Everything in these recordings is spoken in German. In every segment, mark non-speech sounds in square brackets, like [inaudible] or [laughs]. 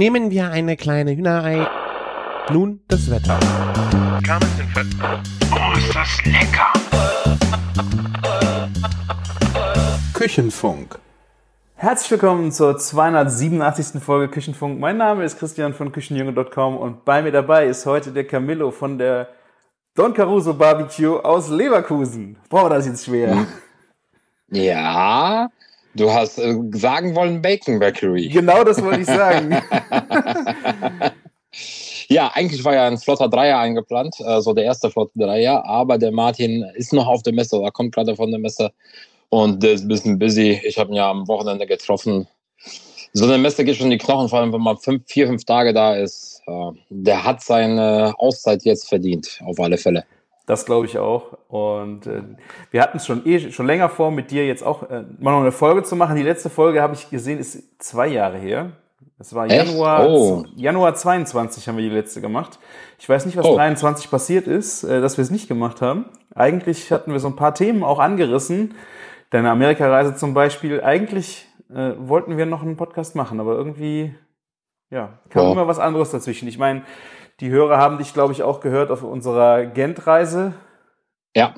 Nehmen wir eine kleine Hühnerei. Nun das Wetter. Oh, ist das lecker! Küchenfunk. Herzlich willkommen zur 287. Folge Küchenfunk. Mein Name ist Christian von Küchenjunge.com und bei mir dabei ist heute der Camillo von der Don Caruso Barbecue aus Leverkusen. Boah, das ist jetzt schwer. Ja, du hast äh, sagen wollen Bacon Bakery. Genau das wollte ich sagen. [laughs] Ja, eigentlich war ja ein flotter Dreier eingeplant, äh, so der erste flotte Dreier, aber der Martin ist noch auf der Messe oder kommt gerade von der Messe und der ist ein bisschen busy. Ich habe ihn ja am Wochenende getroffen. So eine Messe geht schon in die Knochen, vor allem wenn man fünf, vier, fünf Tage da ist. Äh, der hat seine Auszeit jetzt verdient, auf alle Fälle. Das glaube ich auch. Und äh, wir hatten es schon eh schon länger vor, mit dir jetzt auch äh, mal noch eine Folge zu machen. Die letzte Folge habe ich gesehen, ist zwei Jahre her. Das war Echt? Januar, Oh. Januar 22 haben wir die letzte gemacht. Ich weiß nicht, was Oh. 23 passiert ist, äh, dass wir es nicht gemacht haben. Eigentlich hatten wir so ein paar Themen auch angerissen. Deine Amerikareise zum Beispiel. Eigentlich äh, wollten wir noch einen Podcast machen, aber irgendwie ja, kam Ja. immer was anderes dazwischen. Ich meine, die Hörer haben dich, glaube ich, auch gehört auf unserer Gent-Reise. Ja,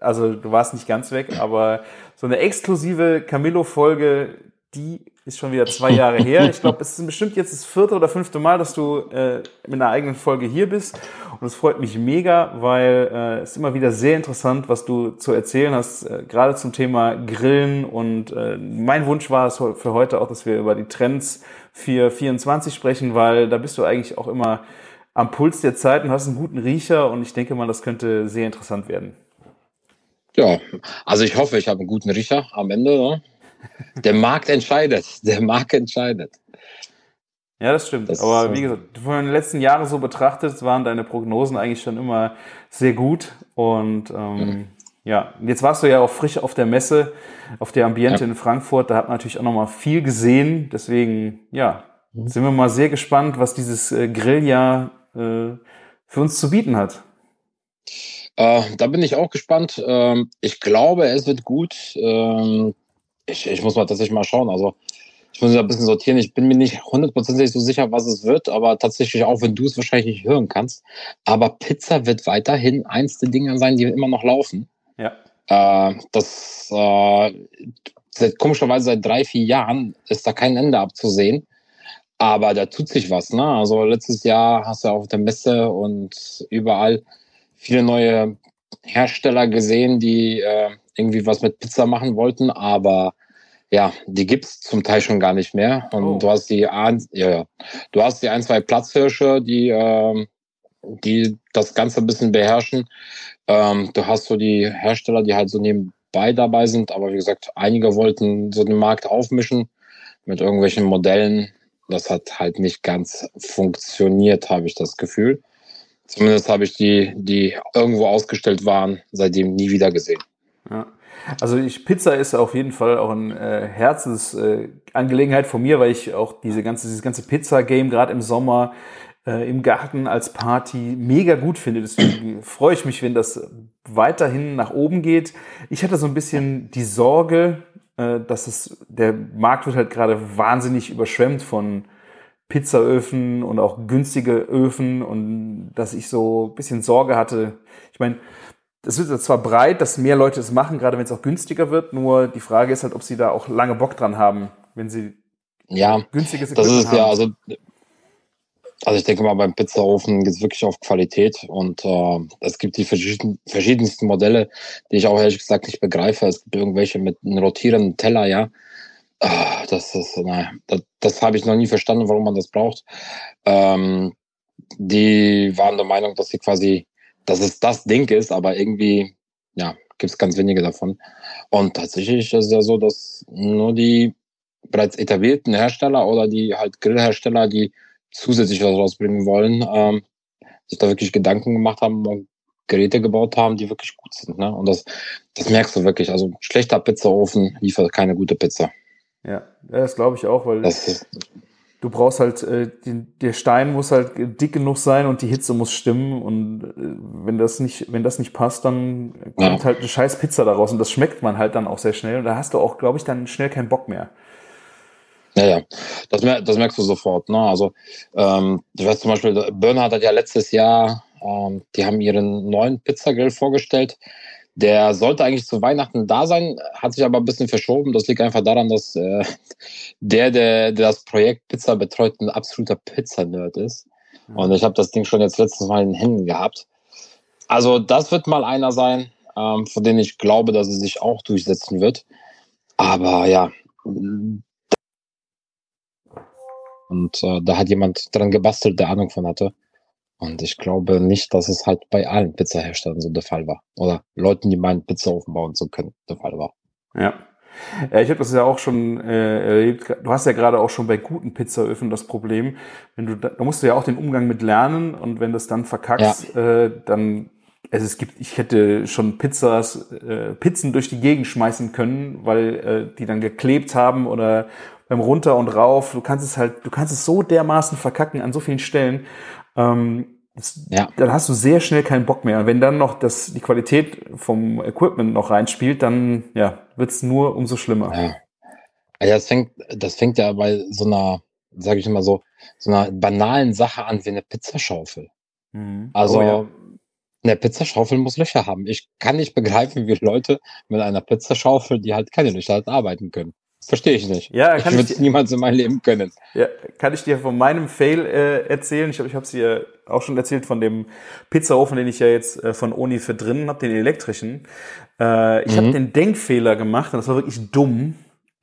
Also du warst nicht ganz weg, aber so eine exklusive Camillo-Folge, die ist schon wieder zwei Jahre her. Ich glaube, es ist bestimmt jetzt das vierte oder fünfte Mal, dass du äh, mit einer eigenen Folge hier bist. Und es freut mich mega, weil äh, es immer wieder sehr interessant, was du zu erzählen hast, äh, gerade zum Thema Grillen. Und äh, mein Wunsch war es für heute auch, dass wir über die Trends für 24 sprechen, weil da bist du eigentlich auch immer am Puls der Zeit und hast einen guten Riecher. Und ich denke mal, das könnte sehr interessant werden. ja. Also ich hoffe, ich habe einen guten Riecher am Ende. Ne? [laughs] Der Markt entscheidet. Der Markt entscheidet. Ja, das stimmt. Das Aber wie gesagt, von den letzten Jahren so betrachtet, waren deine Prognosen eigentlich schon immer sehr gut. Und ähm, ja, und jetzt warst du ja auch frisch auf der Messe, auf der Ambiente Ja. in Frankfurt. Da hat man natürlich auch nochmal viel gesehen. Deswegen, ja, sind wir mal sehr gespannt, was dieses äh, Grilljahr äh, für uns zu bieten hat. Äh, da bin ich auch gespannt. Ähm, ich glaube, es wird gut. Ähm, ich, ich muss mal tatsächlich mal schauen. Also ich muss ja ein bisschen sortieren. Ich bin mir nicht hundertprozentig so sicher, was es wird, aber tatsächlich auch, wenn du es wahrscheinlich nicht hören kannst. Aber Pizza wird weiterhin eins der Dinge sein, die immer noch laufen. Ja. Äh, das äh, seit komischerweise seit drei, vier Jahren ist da kein Ende abzusehen. Aber da tut sich was, ne? Also letztes Jahr hast du auf der Messe und überall viele neue Hersteller gesehen, die äh, irgendwie was mit Pizza machen wollten, aber ja, die gibt's zum Teil schon gar nicht mehr. Und Oh. du hast die ein, ja, ja. du hast die ein, zwei Platzhirsche, die, ähm, die das Ganze ein bisschen beherrschen. Ähm, du hast so die Hersteller, die halt so nebenbei dabei sind, aber wie gesagt, einige wollten so den Markt aufmischen mit irgendwelchen Modellen. Das hat halt nicht ganz funktioniert, habe ich das Gefühl. Zumindest habe ich die, die irgendwo ausgestellt waren, seitdem nie wieder gesehen. Ja. Also ich, Pizza ist auf jeden Fall auch eine äh, Herzensangelegenheit äh, von mir, weil ich auch diese ganze, dieses ganze Pizza-Game gerade im Sommer äh, im Garten als Party mega gut finde. Deswegen freue ich mich, wenn das weiterhin nach oben geht. Ich hatte so ein bisschen die Sorge, dass es, der Markt wird halt gerade wahnsinnig überschwemmt von Pizzaöfen und auch günstige Öfen und dass ich so ein bisschen Sorge hatte. Ich meine, es wird zwar breit, dass mehr Leute es machen, gerade wenn es auch günstiger wird, nur die Frage ist halt, ob sie da auch lange Bock dran haben, wenn sie Ja, günstiges das ist haben. ja, also, also ich denke mal, beim Pizzaofen geht es wirklich auf Qualität und äh, es gibt die verschieden, verschiedensten Modelle, die ich auch ehrlich gesagt nicht begreife. Es gibt irgendwelche mit einem rotierenden Teller, ja. Ah, Das ist, naja, das, das habe ich noch nie verstanden, warum man das braucht. Ähm, die waren der Meinung, dass sie quasi, dass es das Ding ist, aber irgendwie, ja, gibt es ganz wenige davon. Und tatsächlich ist es ja so, dass nur die bereits etablierten Hersteller oder die halt Grillhersteller, die zusätzlich was rausbringen wollen, ähm, sich da wirklich Gedanken gemacht haben und Geräte gebaut haben, die wirklich gut sind. Ne? Und das, das merkst du wirklich. Also schlechter Pizzaofen liefert keine gute Pizza. Ja, das glaube ich auch, weil ist, du brauchst halt, äh, den, der Stein muss halt dick genug sein und die Hitze muss stimmen und äh, wenn das nicht, wenn das nicht passt, dann kommt Ja. halt eine scheiß Pizza daraus und das schmeckt man halt dann auch sehr schnell und da hast du auch, glaube ich, dann schnell keinen Bock mehr. Ja, ja, das, mer das merkst du sofort. Ne? Also, ähm, ich weiß zum Beispiel, Bernhard hat ja letztes Jahr, ähm, die haben ihren neuen Pizzagrill vorgestellt. Der sollte eigentlich zu Weihnachten da sein, hat sich aber ein bisschen verschoben. Das liegt einfach daran, dass äh, der, der, der das Projekt Pizza betreut, ein absoluter Pizza-Nerd ist. Mhm. Und ich habe das Ding schon jetzt letztes Mal in den Händen gehabt. Also das wird mal einer sein, ähm, von dem ich glaube, dass er sich auch durchsetzen wird. Aber ja, und äh, da hat jemand dran gebastelt, der Ahnung von hatte. Und ich glaube nicht, dass es halt bei allen Pizzaherstellern so der Fall war. Oder Leuten, die meinen, Pizza aufbauen zu können, der Fall war. Ja. Ja, ich habe das ja auch schon äh, erlebt. Du hast ja gerade auch schon bei guten Pizzaöfen das Problem, wenn du da, da musst du ja auch den Umgang mit lernen und wenn das dann verkackst, ja. äh, dann also es gibt, ich hätte schon Pizzas, äh, Pizzen durch die Gegend schmeißen können, weil äh, die dann geklebt haben oder beim runter und rauf. Du kannst es halt, du kannst es so dermaßen verkacken an so vielen Stellen. Ähm, ja. Dann hast du sehr schnell keinen Bock mehr. Wenn dann noch das, die Qualität vom Equipment noch reinspielt, dann ja, wird's nur umso schlimmer. Ja. ja, das fängt, das fängt ja bei so einer, sage ich mal so, so einer banalen Sache an wie eine Pizzaschaufel. Mhm. Also oh, ja. eine Pizzaschaufel muss Löcher haben. Ich kann nicht begreifen, wie Leute mit einer Pizzaschaufel, die halt keine Löcher hat, arbeiten können. Verstehe ich nicht. Ja, kann ich würde es niemals in meinem Leben können. Ja, kann ich dir von meinem Fail äh, erzählen? Ich glaube, ich habe es dir auch schon erzählt von dem Pizzaofen, den ich ja jetzt äh, von Oni für drinnen habe, den elektrischen. Äh, ich mhm. habe den Denkfehler gemacht und das war wirklich dumm.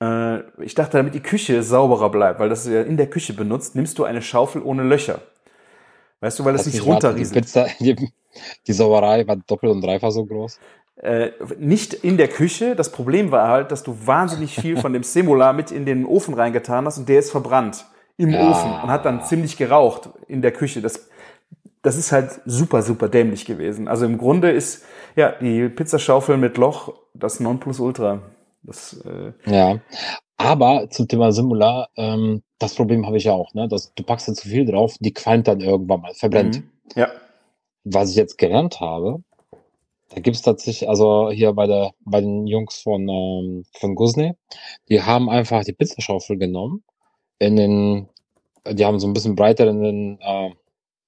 Äh, ich dachte, damit die Küche sauberer bleibt, weil das ja in der Küche benutzt, nimmst du eine Schaufel ohne Löcher. Weißt du, weil das, das nicht runterrieselt. Die, [laughs] die, die Sauerei war doppelt und dreifach so groß. Äh, nicht in der Küche. Das Problem war halt, dass du wahnsinnig viel von dem Semula mit in den Ofen reingetan hast und der ist verbrannt im ja. Ofen und hat dann ziemlich geraucht in der Küche. Das, das ist halt super, super dämlich gewesen. Also im Grunde ist ja die Pizzaschaufel mit Loch das Nonplusultra. Das, äh ja, aber zum Thema Simula, ähm, das Problem habe ich ja auch, ne? Dass du packst da zu viel drauf, die qualmt dann irgendwann mal, verbrennt. Mhm. Ja. Was ich jetzt gelernt habe, da gibt's tatsächlich, also hier bei der, bei den Jungs von, ähm, von Gusne, die haben einfach die Pizzaschaufel genommen, in den, die haben so ein bisschen breiter in den, äh,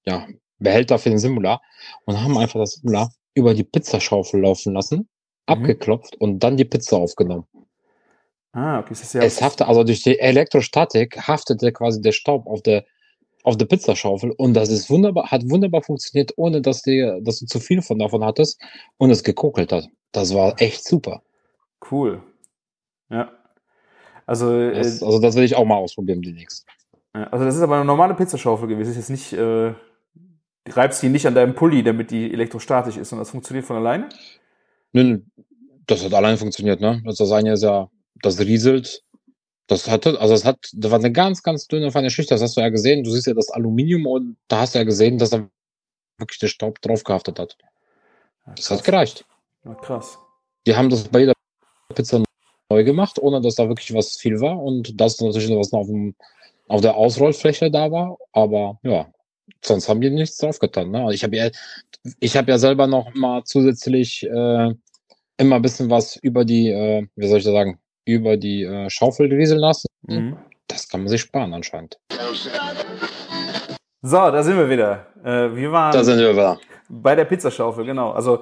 ja, Behälter für den Simular und haben einfach das Simular über die Pizzaschaufel laufen lassen, mhm. abgeklopft und dann die Pizza aufgenommen. Ah, okay. Das ist ja es haftet, also durch die Elektrostatik haftete quasi der Staub auf der auf der Pizzaschaufel und das ist wunderbar, hat wunderbar funktioniert, ohne dass, die, dass du zu viel von davon hattest und es gekokelt hat. Das war echt super. Cool. Ja. Also, äh, das, also das will ich auch mal ausprobieren demnächst. Also das ist aber eine normale Pizzaschaufel gewesen. Das ist jetzt nicht, äh, reibst die nicht an deinem Pulli, damit die elektrostatisch ist und das funktioniert von alleine? Nö, das hat alleine funktioniert, ne? Das eine ist ja, das rieselt das hatte, also es hat, da war eine ganz, ganz dünne, feine Schicht, das hast du ja gesehen. Du siehst ja das Aluminium und da hast du ja gesehen, dass da wirklich der Staub drauf gehaftet hat. Ja, das hat gereicht. Ja, krass. Die haben das bei jeder Pizza neu gemacht, ohne dass da wirklich was viel war und das natürlich noch was auf, dem, auf der Ausrollfläche da war, aber ja, sonst haben die nichts drauf getan. Ne? Ich habe ja, ich habe ja selber noch mal zusätzlich äh, immer ein bisschen was über die, äh, wie soll ich das sagen, über die äh, Schaufel rieseln lassen. Mhm. Das kann man sich sparen anscheinend. So, da sind wir wieder. Äh, wir waren da sind wir wieder. bei der Pizzaschaufel, genau. Also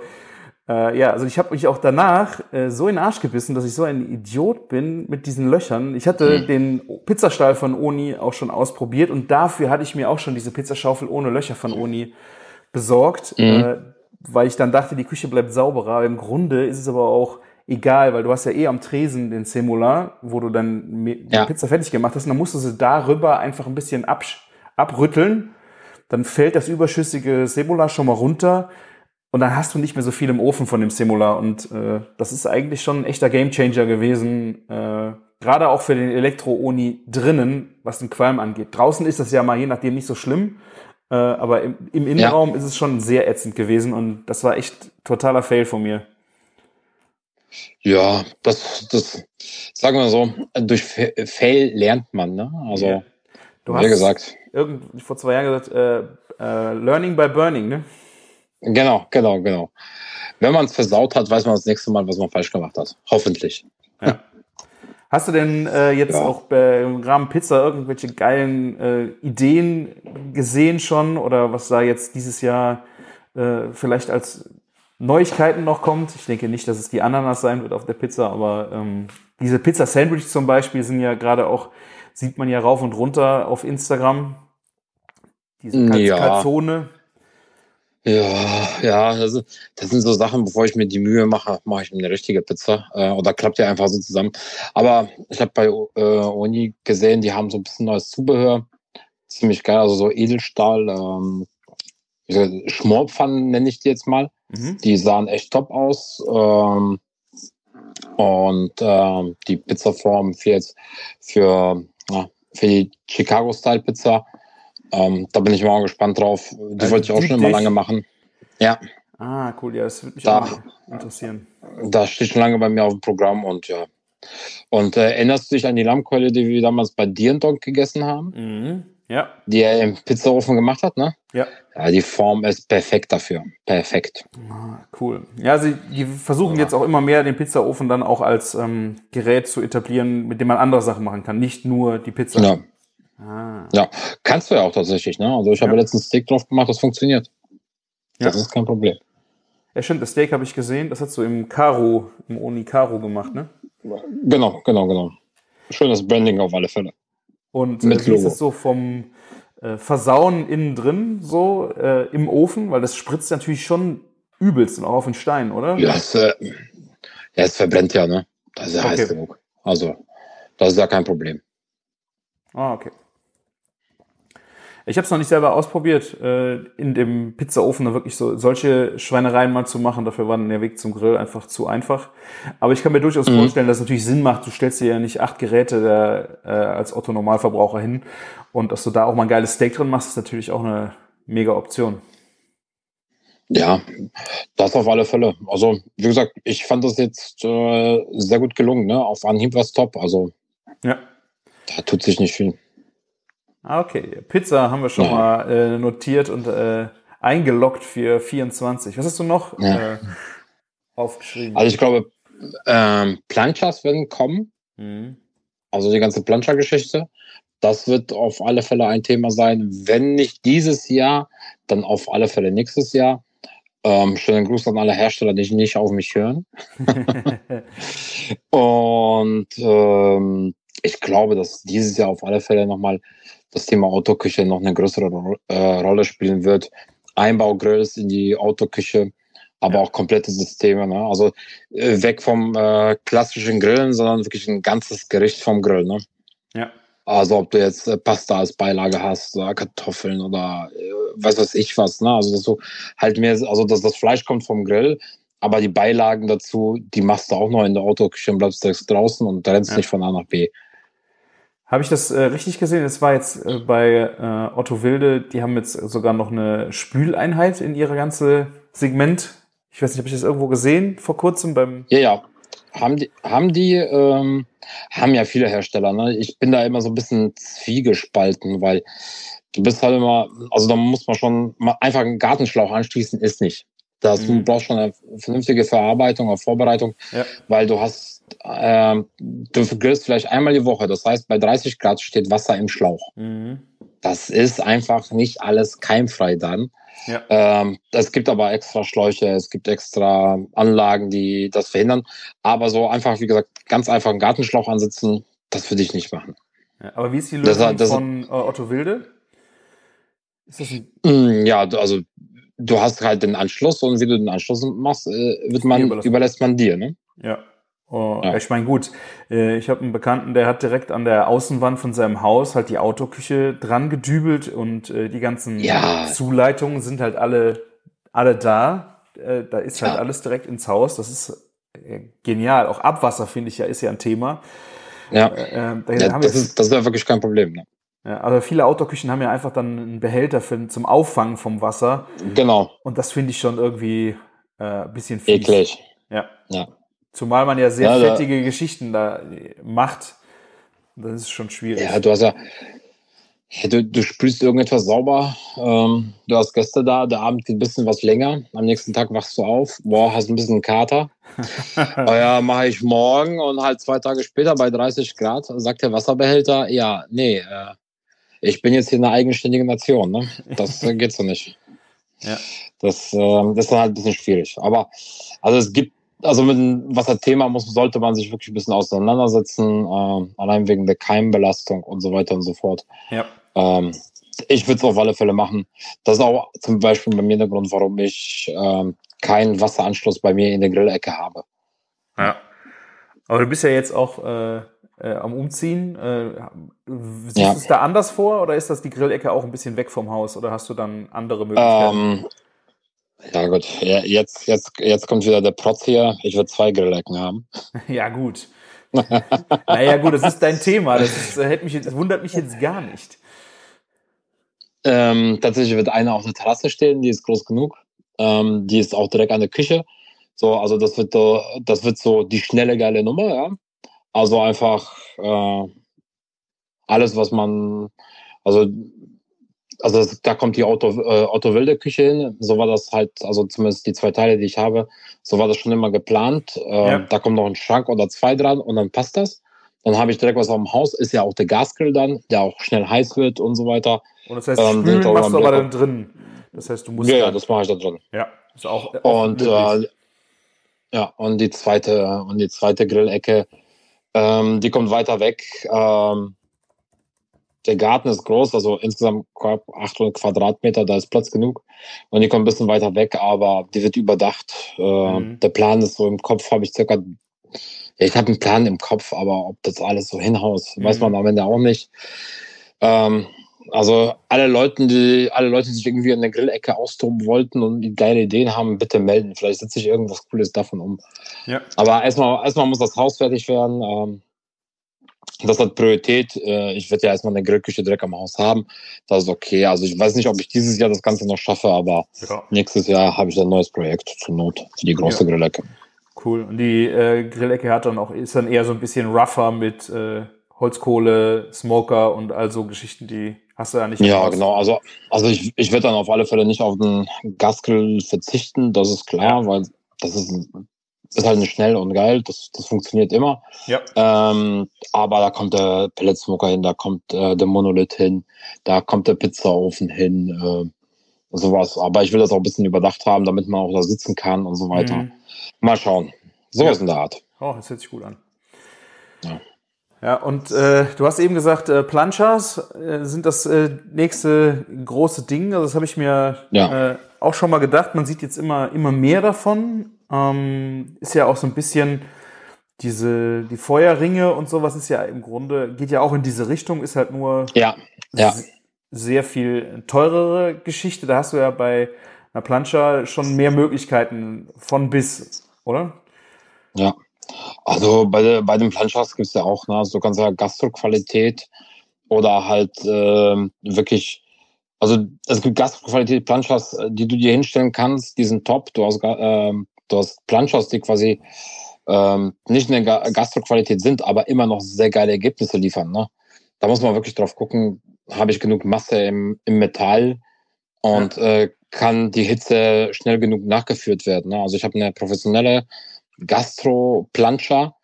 äh, ja, also ich habe mich auch danach äh, so in den Arsch gebissen, dass ich so ein Idiot bin mit diesen Löchern. Ich hatte mhm. den Pizzastall von Oni auch schon ausprobiert und dafür hatte ich mir auch schon diese Pizzaschaufel ohne Löcher von Oni besorgt, mhm. äh, weil ich dann dachte, die Küche bleibt sauberer. Im Grunde ist es aber auch egal, weil du hast ja eh am Tresen den Semola, wo du dann die ja. Pizza fertig gemacht hast, und dann musst du sie darüber einfach ein bisschen abrütteln. Dann fällt das überschüssige Semola schon mal runter und dann hast du nicht mehr so viel im Ofen von dem Semola. Und äh, das ist eigentlich schon ein echter Gamechanger gewesen. Äh, Gerade auch für den Elektro-Oni drinnen, was den Qualm angeht. Draußen ist das ja mal je nachdem nicht so schlimm. Äh, aber im, im Innenraum ja. ist es schon sehr ätzend gewesen und das war echt totaler Fail von mir. Ja, das, das, sagen wir so, durch Fail lernt man, ne? Also, ja. du hast gesagt. Irgend, vor zwei Jahren gesagt, äh, äh, Learning by Burning, ne? Genau, genau, genau. Wenn man es versaut hat, weiß man das nächste Mal, was man falsch gemacht hat. Hoffentlich. Ja. Hast du denn äh, jetzt Ja. auch bei, im Rahmen Pizza irgendwelche geilen äh, Ideen gesehen schon oder was da jetzt dieses Jahr äh, vielleicht als Neuigkeiten noch kommt? Ich denke nicht, dass es die Ananas sein wird auf der Pizza, aber ähm, diese Pizza-Sandwich zum Beispiel sind ja gerade auch, sieht man ja rauf und runter auf Instagram. Diese Ja. Calzone. Ja, ja, das, ist- das sind so Sachen, bevor ich mir die Mühe mache, mache ich mir eine richtige Pizza. Äh, oder klappt ja einfach so zusammen. Aber ich habe bei äh, Uni gesehen, die haben so ein bisschen neues Zubehör. Ziemlich geil, also so Edelstahl, ähm, Schmorpfannen nenne ich die jetzt mal. Mhm. Die sahen echt top aus. Ähm, und ähm, die Pizzaform für jetzt für, ja, für die Chicago-Style-Pizza. Ähm, da bin ich mal gespannt drauf. Die Also wollte ich auch schon immer lange machen. Ja, Ah, cool, ja, das würde mich Da. auch interessieren. da steht schon lange bei mir auf dem Programm und ja. Und äh, erinnerst du dich an die Lammkeule, die wir damals bei Dirndog gegessen haben? Mhm. Ja, Die er im Pizzaofen gemacht hat, ne? ja. Ja, die Form ist perfekt dafür. Perfekt. Ah, Cool. Ja, sie die versuchen jetzt auch immer mehr den Pizzaofen dann auch als ähm, Gerät zu etablieren, mit dem man andere Sachen machen kann, nicht nur die Pizza. Ja. Ah, ja, kannst du ja auch tatsächlich, ne? Also ich habe Ja. letztens Steak drauf gemacht, das funktioniert. Das Ja. ist kein Problem. ja, stimmt, das Steak habe ich gesehen, das hast du im Caro, im Oni Caro gemacht, ne? Genau, genau, genau. Schönes Branding auf alle Fälle. Und äh, Mit wie ist es so vom äh, Versauen innen drin, so äh, im Ofen? Weil das spritzt natürlich schon übelst und auch auf den Stein, oder? Ja, es, äh, ja, es verbrennt ja, ne? Das ist ja Okay. heiß genug. Also, das ist ja kein Problem. Ah, okay. Ich habe es noch nicht selber ausprobiert, äh, in dem Pizzaofen da wirklich so solche Schweinereien mal zu machen. Dafür war dann der Weg zum Grill einfach zu einfach. Aber ich kann mir durchaus Mhm. vorstellen, dass es natürlich Sinn macht. Du stellst dir ja nicht acht Geräte da, äh, als Otto Normalverbraucher hin und dass du da auch mal ein geiles Steak drin machst, ist natürlich auch eine mega Option. Ja, das auf alle Fälle. Also, wie gesagt, ich fand das jetzt äh, sehr gut gelungen, ne? Auf Anhieb was top. Also, Ja. da tut sich nicht viel. Ah, okay. Pizza haben wir schon Ja. mal äh, notiert und äh, eingeloggt für 24. Was hast du noch Ja. äh, aufgeschrieben? Also, ich glaube, ähm, Planchas werden kommen. Mhm. Also, die ganze Plancha-Geschichte. Das wird auf alle Fälle ein Thema sein. Wenn nicht dieses Jahr, dann auf alle Fälle nächstes Jahr. Ähm, schönen Gruß an alle Hersteller, die nicht auf mich hören. [laughs] Und ähm, ich glaube, dass dieses Jahr auf alle Fälle nochmal das Thema Autoküche noch eine größere Ro äh, Rolle spielen wird. Einbaugrills in die Autoküche, aber Ja. auch komplette Systeme. Ne? Also äh, weg vom äh, klassischen Grillen, sondern wirklich ein ganzes Gericht vom Grill. Ne? ja. Also ob du jetzt äh, Pasta als Beilage hast oder Kartoffeln oder äh, was weiß ich was. Ne? Also dass du halt mehr, also dass das Fleisch kommt vom Grill, aber die Beilagen dazu, die machst du auch noch in der Autoküche und bleibst direkt draußen und rennst Ja. nicht von A nach B. Habe ich das äh, richtig gesehen? Es war jetzt äh, bei äh, Otto Wilde, die haben jetzt sogar noch eine Spüleinheit in ihre ganze Segment. Ich weiß nicht, habe ich das irgendwo gesehen vor kurzem beim. Ja, ja. Haben die, haben die, ähm, haben ja viele Hersteller. Ne? Ich bin da immer so ein bisschen zwiegespalten, weil du bist halt immer, also da muss man schon mal einfach einen Gartenschlauch anschließen, ist nicht. Das, Du Mhm. brauchst schon eine vernünftige Verarbeitung oder Vorbereitung, Ja. weil du hast, ähm, du grillst vielleicht einmal die Woche. Das heißt, bei 30 Grad steht Wasser im Schlauch. Mhm. Das ist einfach nicht alles keimfrei dann. Ja. Ähm, es gibt aber extra Schläuche, es gibt extra Anlagen, die das verhindern. Aber so einfach, wie gesagt, ganz einfach einen Gartenschlauch ansetzen, das würde ich nicht machen. ja. Aber wie ist die Das- Lösung das- von äh, Otto Wilde? Das. Mm, Ja, also du hast halt den Anschluss und wie du den Anschluss machst, äh, wird man, überlässt man dir. Ne? Ja. Oh, Ja. Ich meine, gut, äh, ich habe einen Bekannten, der hat direkt an der Außenwand von seinem Haus halt die Autoküche dran gedübelt und äh, die ganzen Ja. Zuleitungen sind halt alle, alle da. Äh, Da ist halt Ja. alles direkt ins Haus. Das ist genial. Auch Abwasser, finde ich ja, ist ja ein Thema. Ja, Äh, äh, da das, jetzt, ist, das ist ja wirklich kein Problem. Ne? ja, aber viele Autoküchen haben ja einfach dann einen Behälter für, zum Auffangen vom Wasser. Genau, Und das finde ich schon irgendwie äh, ein bisschen fies. eklig. Ja. Ja. Zumal man ja sehr Ja, da- fettige Geschichten da äh, macht. Das ist schon schwierig. Ja, du hast ja, Ja, du, du sprühst irgendetwas sauber, ähm, du hast Gäste da, der Abend geht ein bisschen was länger, am nächsten Tag wachst du auf, boah, hast ein bisschen Kater. oh [laughs] ja, mache ich morgen und halt zwei Tage später bei 30 Grad sagt der Wasserbehälter, ja, nee, äh, ich bin jetzt hier eine eigenständige Nation, ne? Das äh, geht so nicht. Ja. Das, äh, das ist dann halt ein bisschen schwierig. Aber also es gibt also mit dem Wasserthema muss, sollte man sich wirklich ein bisschen auseinandersetzen, äh, allein wegen der Keimbelastung und so weiter und so fort. Ja. Ähm, ich würde es auf alle Fälle machen. Das ist auch zum Beispiel bei mir der Grund, warum ich ähm, keinen Wasseranschluss bei mir in der Grillecke habe. Ja. Aber du bist ja jetzt auch äh, äh, am Umziehen. Äh, siehst ja. du es da anders vor oder ist das die Grillecke auch ein bisschen weg vom Haus oder hast du dann andere Möglichkeiten? Ähm, ja, gut. Ja, jetzt, jetzt, jetzt kommt wieder der Protz hier. Ich würde zwei Grillecken haben. [laughs] ja, gut. naja, gut, das ist dein Thema. Das, ist, äh, hätte mich, das wundert mich jetzt gar nicht. Ähm, tatsächlich wird eine auf der Terrasse stehen, die ist groß genug. Ähm, die ist auch direkt an der Küche. So, also das wird, das wird so die schnelle, geile Nummer, ja. Also einfach äh, alles, was man, also also da kommt die Auto, äh, Auto Wilde Küche hin. So war das halt, also zumindest die zwei Teile, die ich habe, so war das schon immer geplant. Äh, ja. Da kommt noch ein Schrank oder zwei dran und dann passt das. Dann habe ich direkt was auf dem Haus. Ist ja auch der Gasgrill dann, der auch schnell heiß wird und so weiter. Und das heißt, ähm, spülen machst du aber dann drin. Das heißt, du musst. Ja, ja das mache ich da drin. Ja, ist auch. auch und äh, ja, und die zweite und die zweite Grillecke, ähm, die kommt weiter weg. Ähm, der Garten ist groß, also insgesamt 800 Quadratmeter, da ist Platz genug. Und die kommt ein bisschen weiter weg, aber die wird überdacht. Äh, mhm. Der Plan ist so im Kopf, habe ich circa, ja, ich habe einen Plan im Kopf, aber ob das alles so hinhaut, mhm. weiß man am Ende auch nicht. Ähm, also alle Leute, die alle Leute, die sich irgendwie in der Grillecke austoben wollten und die geile Ideen haben, bitte melden. Vielleicht setze ich irgendwas Cooles davon um. Ja. Aber erstmal, erstmal muss das Haus fertig werden. Ähm, das hat Priorität. Äh, ich werde ja erstmal eine Grillküche direkt am Haus haben. Das ist okay. Also ich weiß nicht, ob ich dieses Jahr das Ganze noch schaffe, aber ja. nächstes Jahr habe ich ein neues Projekt zur Not für die große ja. Grillecke. Cool. Und die äh, Grillecke hat dann auch, ist dann eher so ein bisschen rougher mit äh, Holzkohle, Smoker und all so Geschichten, die hast du ja nicht. Ja, genau. Also, also ich, ich werde dann auf alle Fälle nicht auf den Gasgrill verzichten, das ist klar, weil das ist ein ist halt schnell und geil, das, das funktioniert immer. Ja. Ähm, aber da kommt der Pelletsmoker hin, da kommt äh, der Monolith hin, da kommt der Pizzaofen hin, äh, sowas. Aber ich will das auch ein bisschen überdacht haben, damit man auch da sitzen kann und so weiter. Mhm. Mal schauen. Sowas ja. in der Art. Oh, das hört sich gut an. Ja. Ja, und äh, du hast eben gesagt, äh, Planchas äh, sind das äh, nächste große Ding. Also das habe ich mir ja. äh, auch schon mal gedacht. Man sieht jetzt immer, immer mehr davon ähm, ist ja auch so ein bisschen diese, die Feuerringe und sowas ist ja im Grunde, geht ja auch in diese Richtung, ist halt nur ja, ja. sehr viel teurere Geschichte. Da hast du ja bei einer Plancha schon mehr Möglichkeiten von bis, oder? Ja. Also bei, bei den Planchas gibt es ja auch, ne, also du kannst ja Gastroqualität oder halt äh, wirklich also es gibt Gastroqualität Planchas, die du dir hinstellen kannst, die sind top. Du hast äh, du hast Planchos, die quasi ähm, nicht in der Gastroqualität sind, aber immer noch sehr geile Ergebnisse liefern. Ne? Da muss man wirklich drauf gucken, habe ich genug Masse im, im Metall und ja. äh, kann die Hitze schnell genug nachgeführt werden. Ne? Also ich habe eine professionelle Gastro-Plancha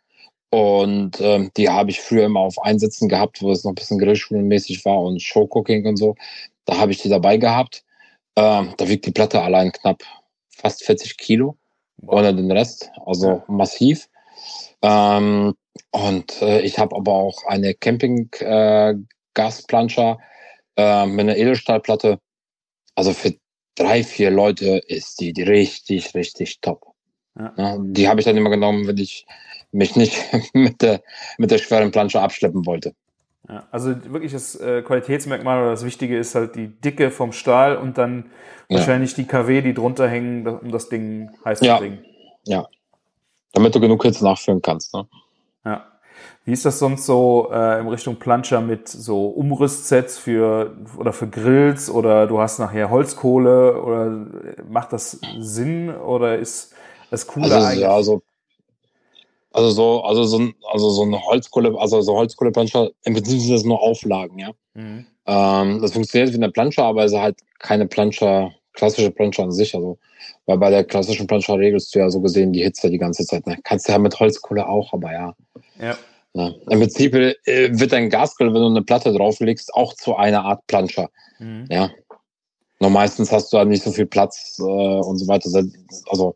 und ähm, die habe ich früher immer auf Einsätzen gehabt, wo es noch ein bisschen grillschulenmäßig war und Showcooking und so. Da habe ich die dabei gehabt. Ähm, da wiegt die Platte allein knapp fast 40 Kilo ohne den Rest, also massiv. Ähm, und äh, ich habe aber auch eine Camping-Gasplanscher äh, äh, mit einer Edelstahlplatte. Also für drei, vier Leute ist die, die richtig, richtig top. Ja. Ja, die habe ich dann immer genommen, wenn ich mich nicht [laughs] mit der, mit der schweren Plansche abschleppen wollte. Ja, also wirklich das äh, Qualitätsmerkmal oder das Wichtige ist halt die Dicke vom Stahl und dann ja. wahrscheinlich die KW, die drunter hängen, um das Ding heiß ja. zu bringen. Ja. Damit du genug Hitze nachführen kannst. Ne? Ja. Wie ist das sonst so äh, in Richtung Planscher mit so Umrüstsets für oder für Grills oder du hast nachher Holzkohle oder macht das Sinn oder ist das coole also, eigentlich? Ja, also also so, also so, also so eine Holzkohle, also so Holzkohleplanscher, im Prinzip sind das nur Auflagen, ja. Mhm. Ähm, das funktioniert wie eine Plansche, aber es ist halt keine Plansche, klassische Plansche an sich. Also, weil bei der klassischen Plansche regelst du ja so gesehen die Hitze die ganze Zeit. Ne? Kannst du ja mit Holzkohle auch, aber ja. Ja. ja. Im Prinzip äh, wird dein Gasgrill, wenn du eine Platte drauflegst, auch zu einer Art Planscher. Mhm. Ja. Nur meistens hast du halt nicht so viel Platz äh, und so weiter. Also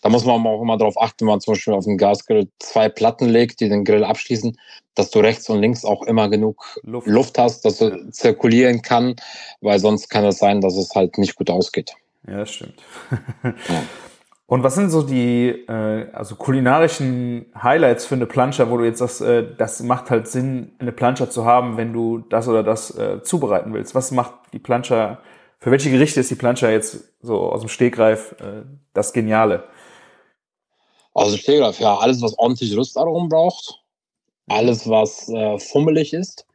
da muss man auch immer darauf achten, wenn man zum Beispiel auf den Gasgrill zwei Platten legt, die den Grill abschließen, dass du rechts und links auch immer genug Luft. Luft, hast, dass du zirkulieren kann, weil sonst kann es sein, dass es halt nicht gut ausgeht. Ja, das stimmt. [laughs] Und was sind so die äh, also kulinarischen Highlights für eine Planscher, wo du jetzt sagst, äh, das macht halt Sinn, eine Planscher zu haben, wenn du das oder das äh, zubereiten willst? Was macht die Planscher, für welche Gerichte ist die Planscher jetzt so aus dem Stegreif äh, das Geniale? Also Stegreif, ja, alles, was ordentlich Rüstaromen braucht, alles, was äh, fummelig ist,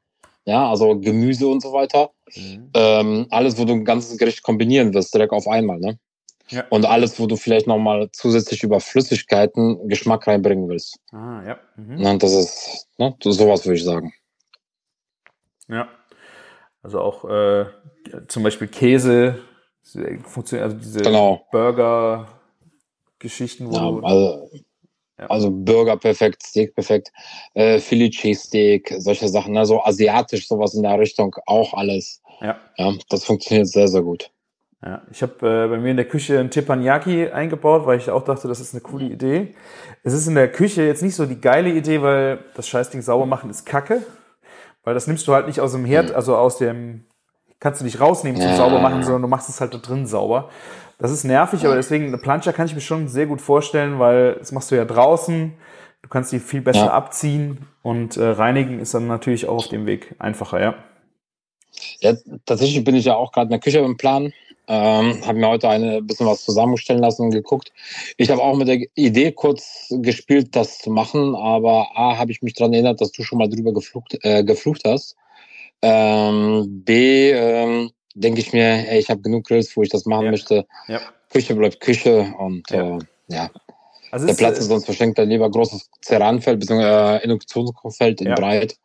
ja, also Gemüse und so weiter, Mhm. ähm, alles, wo du ein ganzes Gericht kombinieren wirst, direkt auf einmal, ne? Ja. Und alles, wo du vielleicht nochmal zusätzlich über Flüssigkeiten Geschmack reinbringen willst. Ah, ja. Mhm. Ne, das ist, ne, so- sowas würde ich sagen. Ja. Also auch äh, zum Beispiel Käse, funktioniert, also diese Genau. Burger-Geschichten, wo Ja, du. also, Ja. also Burger perfekt, Steak perfekt, äh, Philly Cheesesteak, solche Sachen, ne? so asiatisch, sowas in der Richtung, auch alles. Ja. Ja, das funktioniert sehr, sehr gut. Ja, ich habe äh, bei mir in der Küche einen Teppanyaki eingebaut, weil ich auch dachte, das ist eine coole Idee. Es ist in der Küche jetzt nicht so die geile Idee, weil das Scheißding sauber machen ist Kacke. Weil das nimmst du halt nicht aus dem Herd, also aus dem, kannst du nicht rausnehmen zum Ja. sauber machen, sondern du machst es halt da drin sauber. Das ist nervig, aber deswegen eine Plancha kann ich mir schon sehr gut vorstellen, weil das machst du ja draußen. Du kannst die viel besser Ja. abziehen und äh, reinigen ist dann natürlich auch auf dem Weg einfacher, ja. Ja, tatsächlich bin ich ja auch gerade in der Küche im Plan. Ähm, habe mir heute eine bisschen was zusammenstellen lassen und geguckt. Ich habe auch mit der Idee kurz gespielt, das zu machen, aber A, habe ich mich daran erinnert, dass du schon mal drüber geflucht, äh, geflucht hast. Ähm, B, ähm, denke ich mir, ey, ich habe genug Grills, wo ich das machen Ja. möchte. Ja. Küche bleibt Küche und Ja. äh, ja, Also der es Platz ist, ist sonst verschenkt, dann lieber großes Ceranfeld bzw. Äh, Induktionskochfeld in breit.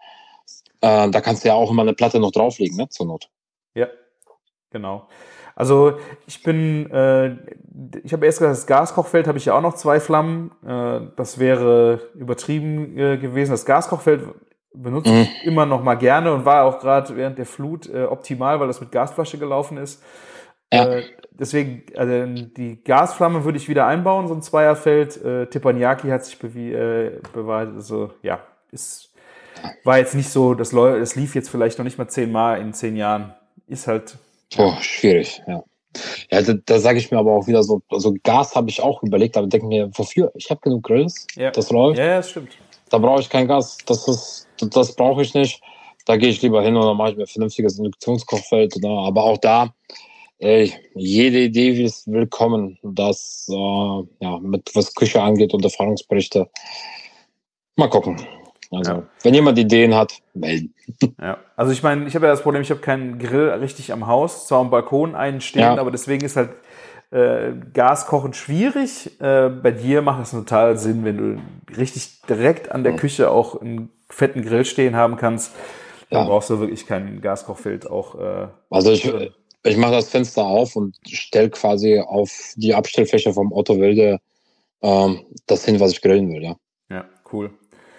Äh, da kannst du ja auch immer eine Platte noch drauflegen, ne, zur Not. Ja, genau. Also ich bin, äh, ich habe erst gesagt, das Gaskochfeld habe ich ja auch noch zwei Flammen. Äh, das wäre übertrieben äh, gewesen. Das Gaskochfeld benutze Mhm. ich immer noch mal gerne und war auch gerade während der Flut äh, optimal, weil das mit Gasflasche gelaufen ist. Ja. Äh, deswegen, also die Gasflamme würde ich wieder einbauen, so ein Zweierfeld. Äh, Teppanyaki hat sich bewie äh, bewahrt. Also ja, ist, war jetzt nicht so, das, das lief jetzt vielleicht noch nicht mal zehnmal in zehn Jahren. Ist halt Oh, schwierig, ja. Ja, da, da sage ich mir aber auch wieder so, also Gas habe ich auch überlegt, aber denke mir, wofür? Ich habe genug Grills, Ja. das läuft. Ja, das stimmt. Da brauche ich kein Gas, das ist, das, brauche ich nicht. Da gehe ich lieber hin und dann mache ich mir ein vernünftiges Induktionskochfeld. Ne? Aber auch da, ey, jede Idee ist willkommen, das äh, ja, mit was Küche angeht und Erfahrungsberichte. Mal gucken. Also, Ja. wenn jemand Ideen hat, melden. [laughs] Ja. Also ich meine, ich habe ja das Problem, ich habe keinen Grill richtig am Haus, zwar am Balkon einen stehen, Ja. aber deswegen ist halt äh, Gaskochen schwierig. Äh, bei dir macht es total Sinn, wenn du richtig direkt an der Küche auch einen fetten Grill stehen haben kannst. Dann Ja. brauchst du wirklich kein Gaskochfeld auch. Äh, Also ich, ich mache das Fenster auf und stelle quasi auf die Abstellfläche vom Otto Wilde ähm, das hin, was ich grillen will. Ja. ja, cool.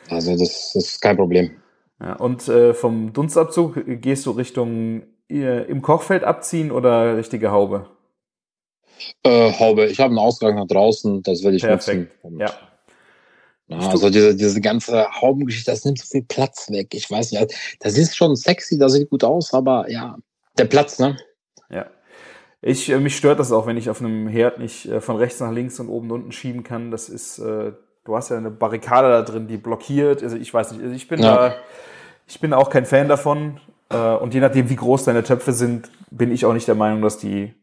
Also das, das ist kein Problem. Ja, und äh, vom Dunstabzug gehst du Richtung äh, im Kochfeld abziehen oder richtige Haube? Äh, Haube, ich habe einen Ausgang nach draußen, das will ich Perfekt. nutzen. Ja. ja, also diese, diese ganze Haubengeschichte, das nimmt so viel Platz weg. Ich weiß nicht, das ist schon sexy, das sieht gut aus, aber ja, der Platz, ne? Ja. Ich, äh, mich stört das auch, wenn ich auf einem Herd nicht äh, von rechts nach links und oben und unten schieben kann. Das ist, äh, du hast ja eine Barrikade da drin, die blockiert. Also ich weiß nicht, also ich bin Ja. da, ich bin auch kein Fan davon. Und je nachdem, wie groß deine Töpfe sind, bin ich auch nicht der Meinung, dass die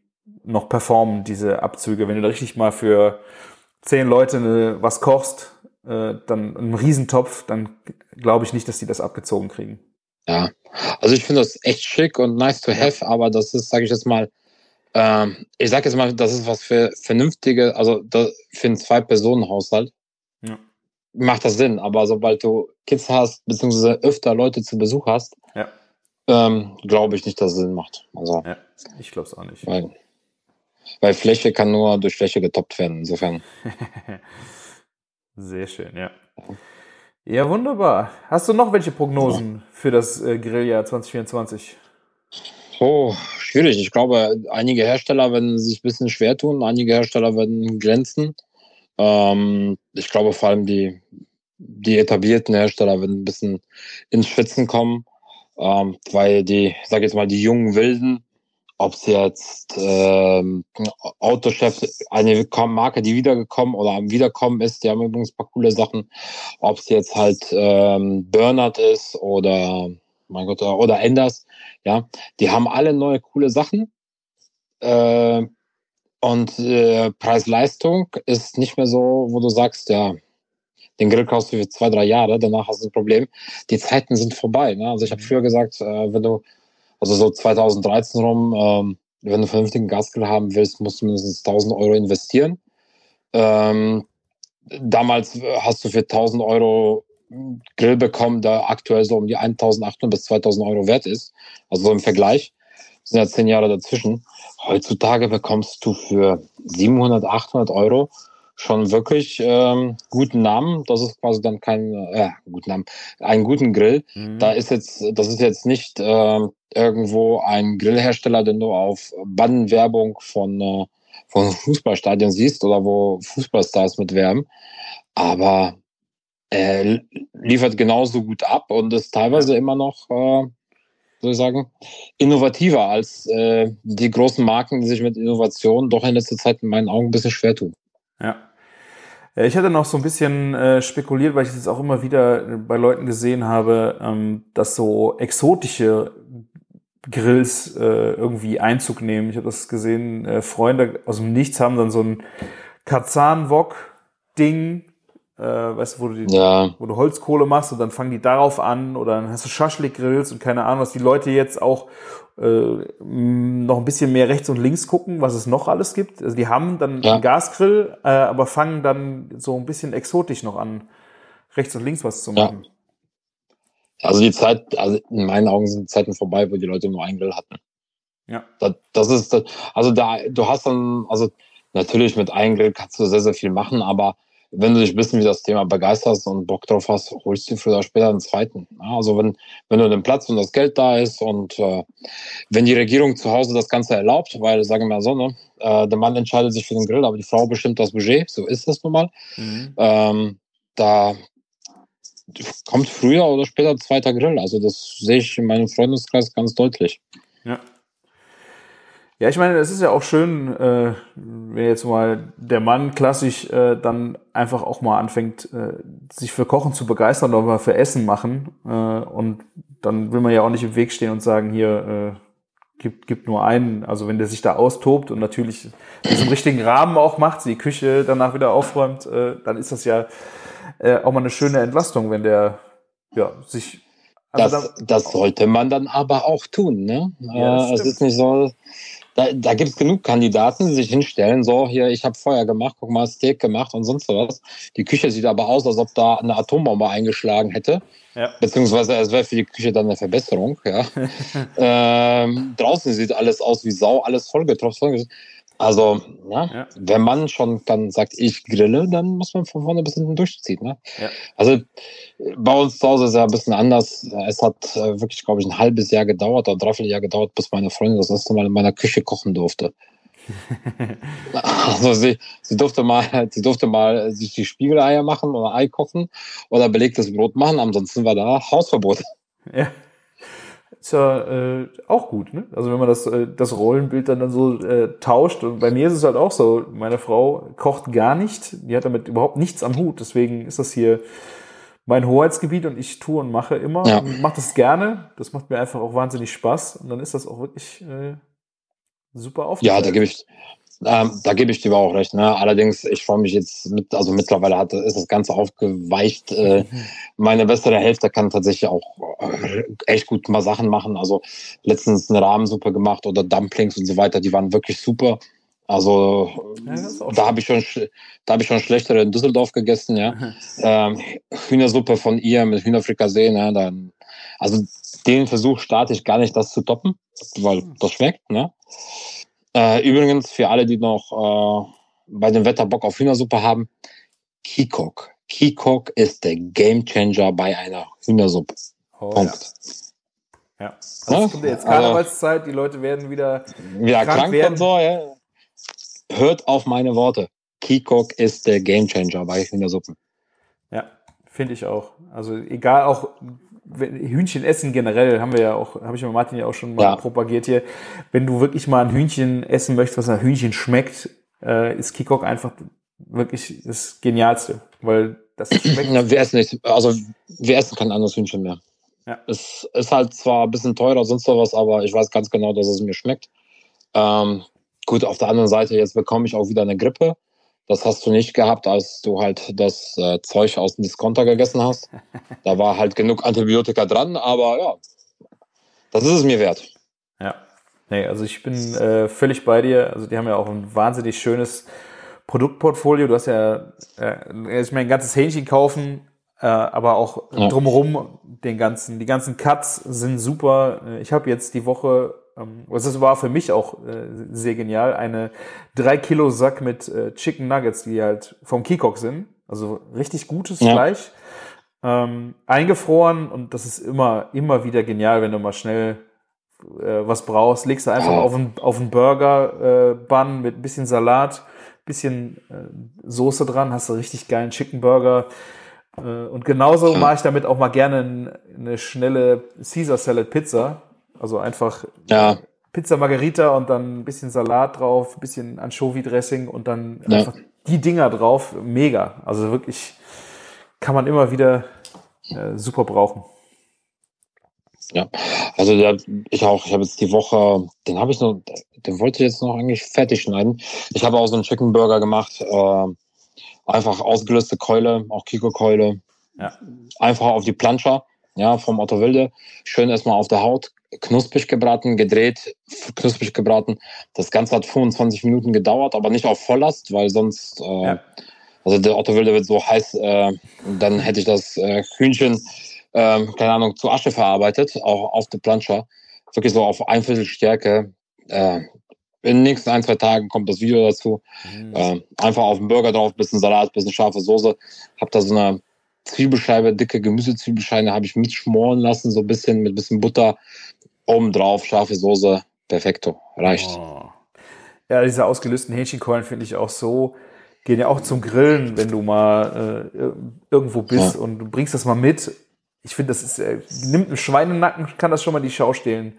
noch performen, diese Abzüge. Wenn du da richtig mal für zehn Leute eine, was kochst, äh, dann einen Riesentopf, dann glaube ich nicht, dass die das abgezogen kriegen. Ja, also ich finde das echt schick und nice to have, aber das ist, sage ich jetzt mal, ähm, ich sage jetzt mal, das ist was für vernünftige, also das, für einen Zwei-Personen-Haushalt Ja. macht das Sinn, aber sobald du Kids hast, beziehungsweise öfter Leute zu Besuch hast, Ja. Ähm, glaube ich nicht, dass es Sinn macht. Also, Ja, ich glaube es auch nicht. weil, weil Fläche kann nur durch Fläche getoppt werden. Insofern. [laughs] Sehr schön, ja. Ja, wunderbar. Hast du noch welche Prognosen für das äh, Grilljahr 2024? Oh, schwierig. Ich glaube, einige Hersteller werden sich ein bisschen schwer tun, einige Hersteller werden glänzen. Ähm, ich glaube vor allem die, die etablierten Hersteller werden ein bisschen ins Schwitzen kommen, ähm, weil die, ich sage jetzt mal, die jungen Wilden, ob es jetzt ähm, Autochef, eine Marke, die wiedergekommen oder am Wiederkommen ist, die haben übrigens ein paar coole Sachen, ob es jetzt halt ähm, Bernard ist oder mein Gott, oder Enders, ja, die haben alle neue coole Sachen. Äh, und äh, Preis-Leistung ist nicht mehr so, wo du sagst, ja, den Grill kaufst du für zwei, drei Jahre, danach hast du ein Problem. Die Zeiten sind vorbei. Ne? Also ich habe früher gesagt, äh, wenn du, also so 2013 rum, ähm, wenn du vernünftigen Gasgrill haben willst, musst du mindestens 1000 Euro investieren. Ähm, damals hast du für 1000 Euro Grill bekommen, der aktuell so um die 1800 bis 2000 Euro wert ist. Also so im Vergleich. Sind ja zehn Jahre dazwischen. Heutzutage bekommst du für 700, 800 Euro schon wirklich ähm, guten Namen. Das ist quasi dann kein äh, guten Namen, einen guten Grill. Mhm. Da ist jetzt, das ist jetzt nicht äh, irgendwo ein Grillhersteller, den du auf Bannenwerbung von äh, von Fußballstadien siehst oder wo Fußballstars mitwerben. Aber er liefert genauso gut ab und ist teilweise immer noch, äh, soll ich sagen, innovativer als äh, die großen Marken, die sich mit Innovation doch in letzter Zeit in meinen Augen ein bisschen schwer tun. Ja. Ja, Ich hatte noch so ein bisschen äh, spekuliert, weil ich das auch immer wieder bei Leuten gesehen habe, ähm, dass so exotische Grills äh, irgendwie Einzug nehmen. Ich habe das gesehen, äh, Freunde aus dem Nichts haben dann so ein Kazan-Wok-Ding, äh, weißt du, wo du, die, Ja, wo du Holzkohle machst und dann fangen die darauf an oder dann hast du Schaschlik-Grills und keine Ahnung, was die Leute jetzt auch äh, noch ein bisschen mehr rechts und links gucken, was es noch alles gibt. Also die haben dann Ja. einen Gasgrill, äh, aber fangen dann so ein bisschen exotisch noch an, rechts und links was zu Ja. machen. also die Zeit, also in meinen Augen sind Zeiten vorbei, wo die Leute nur einen Grill hatten. Ja. Das, das ist, das, also da, du hast dann, also natürlich mit einem Grill kannst du sehr, sehr viel machen, aber wenn du dich ein bisschen wie das Thema begeisterst und Bock drauf hast, holst du früher oder später einen zweiten. Also wenn, wenn du den Platz und das Geld da ist und äh, wenn die Regierung zu Hause das Ganze erlaubt, weil, sagen wir mal so, ne, äh, der Mann entscheidet sich für den Grill, aber die Frau bestimmt das Budget, so ist das nun mal. Mhm. Ähm, da kommt früher oder später ein zweiter Grill. Also das sehe ich in meinem Freundeskreis ganz deutlich. Ja. Ja, ich meine, es ist ja auch schön, äh, wenn jetzt mal der Mann klassisch äh, dann einfach auch mal anfängt, äh, sich für Kochen zu begeistern oder mal für Essen machen. Äh, und dann will man ja auch nicht im Weg stehen und sagen, hier, äh, gibt, gibt nur einen. Also wenn der sich da austobt und natürlich diesen richtigen Rahmen auch macht, die Küche danach wieder aufräumt, äh, dann ist das ja äh, auch mal eine schöne Entlastung, wenn der ja, sich also Das, das sollte man dann aber auch tun. Ne? Ja, das äh, es ist nicht so. Da, da gibt es genug Kandidaten, die sich hinstellen, so hier, ich habe Feuer gemacht, guck mal, Steak gemacht und sonst was. Die Küche sieht aber aus, als ob da eine Atombombe eingeschlagen hätte. Ja. Beziehungsweise es wäre für die Küche dann eine Verbesserung. Ja. [laughs] ähm, draußen sieht alles aus wie Sau, alles vollgetropft. Also, ja, Ja. wenn man schon dann sagt, ich grille, dann muss man von vorne bis hinten durchziehen. Ne? Ja. Also bei uns zu Hause ist ja ein bisschen anders. Es hat äh, wirklich, glaube ich, ein halbes Jahr gedauert oder dreiviertel Jahr gedauert, bis meine Freundin das erste Mal in meiner Küche kochen durfte. [laughs] Also sie, sie durfte mal, sie durfte mal sich die Spiegeleier machen oder Ei kochen oder belegtes Brot machen. Ansonsten war da Hausverbot. Ja. Ist ja äh, auch gut, ne? Also wenn man das, äh, das Rollenbild dann, dann so äh, tauscht. Und bei mir ist es halt auch so, meine Frau kocht gar nicht, die hat damit überhaupt nichts am Hut. Deswegen ist das hier mein Hoheitsgebiet und ich tue und mache immer Ja. und mache das gerne. Das macht mir einfach auch wahnsinnig Spaß. Und dann ist das auch wirklich äh, super aufgeteilt. Ja, da gebe ich, ähm, da gebe ich dir auch recht. Ne? Allerdings, ich freue mich jetzt mit, also mittlerweile hat, ist das Ganze aufgeweicht. Äh, [laughs] meine bessere Hälfte kann tatsächlich auch äh, echt gut mal Sachen machen. Also letztens einen Rahmen super gemacht oder Dumplings und so weiter, die waren wirklich super. Also Ja, da habe ich schon, sch- da habe ich schon schlechtere in Düsseldorf gegessen, ja. [laughs] ähm, Hühnersuppe von ihr mit Hühnerfrikassee, ne, dann, Also den Versuch starte ich gar nicht, das zu toppen, weil das schmeckt. Ne? Äh, übrigens, für alle, die noch äh, bei dem Wetter Bock auf Hühnersuppe haben, Kikok. Kikok ist der Gamechanger bei einer Hühnersuppe. Oh, Punkt. Ja. ja. Also es kommt jetzt Karnevalszeit, die Leute werden wieder, wieder krank, krank werden. und so. Ja. Hört auf meine Worte. Kikok ist der Gamechanger bei Hühnersuppen. Ja, finde ich auch. Also egal, auch Hühnchen essen generell, haben wir ja auch, habe ich mit Martin ja auch schon mal ja. propagiert hier. Wenn du wirklich mal ein Hühnchen essen möchtest, was ein Hühnchen schmeckt, äh, ist Kikok einfach wirklich das Genialste, weil das [clears throat] schmeckt. Ja, wir essen nicht, also wir essen kein anderes Hühnchen mehr. Ja. Es ist halt zwar ein bisschen teurer, sonst sowas, aber ich weiß ganz genau, dass es mir schmeckt. Ähm, gut, auf der anderen Seite, jetzt bekomme ich auch wieder eine Grippe. Das hast du nicht gehabt, als du halt das äh, Zeug aus dem Discounter gegessen hast. [laughs] Da war halt genug Antibiotika dran, aber ja, das ist es mir wert. Ja, nee, also ich bin äh, völlig bei dir. Also die haben ja auch ein wahnsinnig schönes Produktportfolio. Du hast ja, äh, ich meine, ein ganzes Hähnchen kaufen, äh, aber auch ja. drumherum den ganzen, die ganzen Cuts sind super. Ich habe jetzt die Woche, ähm, das war für mich auch äh, sehr genial, eine 3 Kilo Sack mit äh, Chicken Nuggets, die halt vom Kikok sind. Also richtig gutes ja. Fleisch. Ähm, eingefroren und das ist immer, immer wieder genial, wenn du mal schnell äh, was brauchst. Legst du einfach auf einen, auf einen Burger-Bun äh, mit ein bisschen Salat, bisschen äh, Soße dran, hast du richtig geilen Chicken Burger. Äh, und genauso mache ich damit auch mal gerne eine schnelle Caesar Salad Pizza. Also einfach ja. Pizza Margarita und dann ein bisschen Salat drauf, ein bisschen Anchovy Dressing und dann ja. einfach die Dinger drauf. Mega. Also wirklich kann man immer wieder äh, super brauchen. Ja, also der, ich auch, ich habe jetzt die Woche, den habe ich noch, den wollte ich jetzt noch eigentlich fertig schneiden. Ich habe auch so einen Chicken Burger gemacht, äh, einfach ausgelöste Keule, auch Kiko-Keule. Ja. Einfach auf die Planscher, ja, vom Otto Wilde. Schön erstmal auf der Haut, knusprig gebraten, gedreht, knusprig gebraten. Das Ganze hat 25 Minuten gedauert, aber nicht auf Volllast, weil sonst, äh, ja. also der Otto Wilde wird so heiß, äh, dann hätte ich das äh, Hühnchen, äh, keine Ahnung, zu Asche verarbeitet, auch auf der Planscher. Wirklich so auf ein Viertel Stärke. Äh, in den nächsten ein, zwei Tagen kommt das Video dazu. Mhm. Äh, einfach auf den Burger drauf, bisschen Salat, bisschen scharfe Soße. Hab da so eine Zwiebelscheibe, dicke Gemüsezwiebelscheibe, habe ich mitschmoren lassen, so ein bisschen mit bisschen Butter. Oben drauf, scharfe Soße. Perfekto. Reicht. Oh. Ja, diese ausgelösten Hähnchenkeulen finde ich auch so, gehen ja auch zum Grillen, wenn du mal äh, irgendwo bist ja. und du bringst das mal mit. Ich finde, das ist, äh, nimmt einen Schweinenacken, kann das schon mal die Schau stehlen.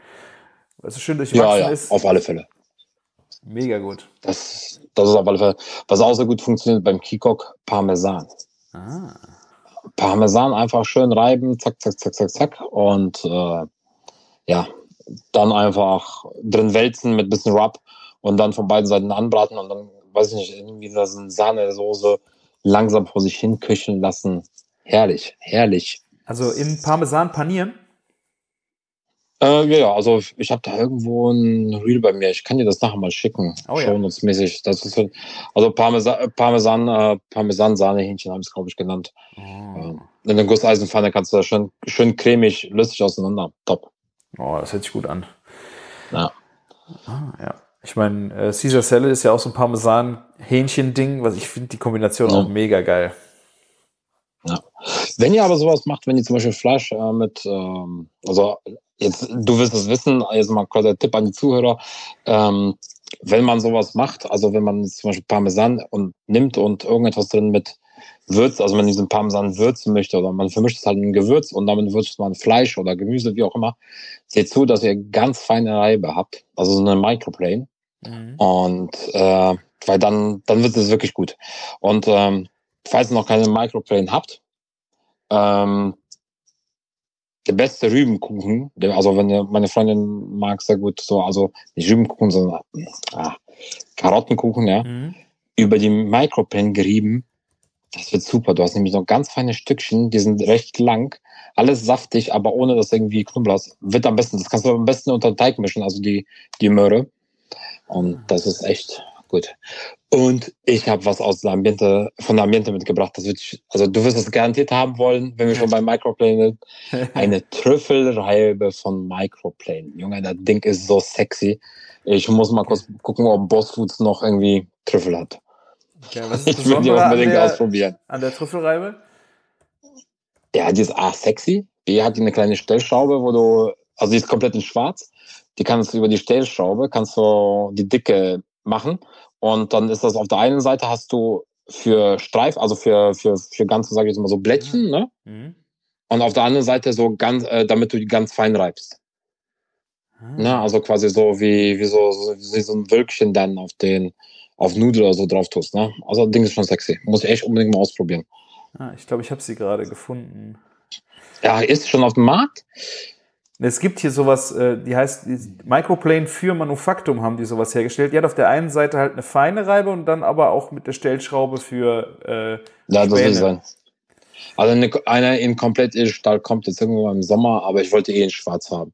Weil es so schön durchwachsen ja, ja, ist. Auf alle Fälle. Mega gut. Das, das ist auf alle Fälle. Was auch sehr gut funktioniert beim Kikok, Parmesan. Ah. Parmesan einfach schön reiben, zack, zack, zack, zack, zack. Und äh, ja, dann einfach drin wälzen mit bisschen Rub und dann von beiden Seiten anbraten und dann, weiß ich nicht, irgendwie das in Sahnesoße langsam vor sich hin köcheln lassen. Herrlich, herrlich. Also in Parmesan panieren? Äh, ja, ja, also ich habe da irgendwo ein Reel bei mir. Ich kann dir das nachher mal schicken. Oh, ja. mäßig. Das ist also Parmesan, Parmesan, äh, Parmesan Sahnehähnchen habe ich es glaube ich genannt. Oh. Äh, in der Gusseisenpfanne kannst du das schön, schön cremig, löslich auseinander. Top. Oh, das hört sich gut an. Ja. Ah, ja. Ich meine, äh, Caesar Salad ist ja auch so ein Parmesan-Hähnchen-Ding, was ich finde die Kombination ja. auch mega geil. Ja. Wenn ihr aber sowas macht, wenn ihr zum Beispiel Fleisch äh, mit, ähm, also jetzt, du wirst es wissen, jetzt mal quasi ein Tipp an die Zuhörer, ähm, wenn man sowas macht, also wenn man zum Beispiel Parmesan und nimmt und irgendetwas drin mit Würz, also wenn man diesen Parmesan würzen möchte oder man vermischt es halt in Gewürz und damit würzt man Fleisch oder Gemüse, wie auch immer, seht zu, dass ihr ganz feine Reibe habt, also so eine Microplane. Mhm. Und äh, weil dann, dann wird es wirklich gut. Und ähm, falls ihr noch keine Microplane habt, ähm, der beste Rübenkuchen, der, also wenn ihr, meine Freundin mag sehr gut so, also nicht Rübenkuchen, sondern ah, Karottenkuchen, ja, mhm. über die Microplane gerieben, das wird super. Du hast nämlich noch ganz feine Stückchen, die sind recht lang, alles saftig, aber ohne dass irgendwie Knubbel hast. Wird am besten, das kannst du am besten unter Teig mischen, also die, die Möhre. Und das ist echt gut. Und ich habe was aus der Ambiente, von der Ambiente mitgebracht. Das wird, also du wirst es garantiert haben wollen, wenn wir schon beim Microplane sind. [laughs] Eine Trüffelreibe von Microplane. Junge, das Ding ist so sexy. Ich muss mal kurz gucken, ob Boss Foods noch irgendwie Trüffel hat. Okay, was ist Ich will die Besondere an unbedingt der, ausprobieren. an der Trüffelreibe? Ja, die ist A sexy. B hat die eine kleine Stellschraube, wo du, also die ist komplett in schwarz. Die kannst du über die Stellschraube, kannst du die Dicke machen. Und dann ist das auf der einen Seite hast du für Streif, also für, für, für ganze, sage ich jetzt mal so Blättchen, ne? Mhm. Und auf der anderen Seite so ganz, äh, damit du die ganz fein reibst. Ah. Ne? Also quasi so wie, wie so, so, wie so ein Wölkchen dann auf den, auf Nudel oder so drauf tust, ne? Also das Ding ist schon sexy. Muss ich echt unbedingt mal ausprobieren. Ah, ich glaube, ich habe sie gerade gefunden. Ja, ist schon auf dem Markt. Es gibt hier sowas, äh, die heißt Microplane für Manufaktum haben die sowas hergestellt. Die hat auf der einen Seite halt eine feine Reibe und dann aber auch mit der Stellschraube für äh, Ja, das will sein. Also eine, einer in komplett Edelstahl kommt jetzt irgendwo im Sommer, aber ich wollte eh in schwarz haben.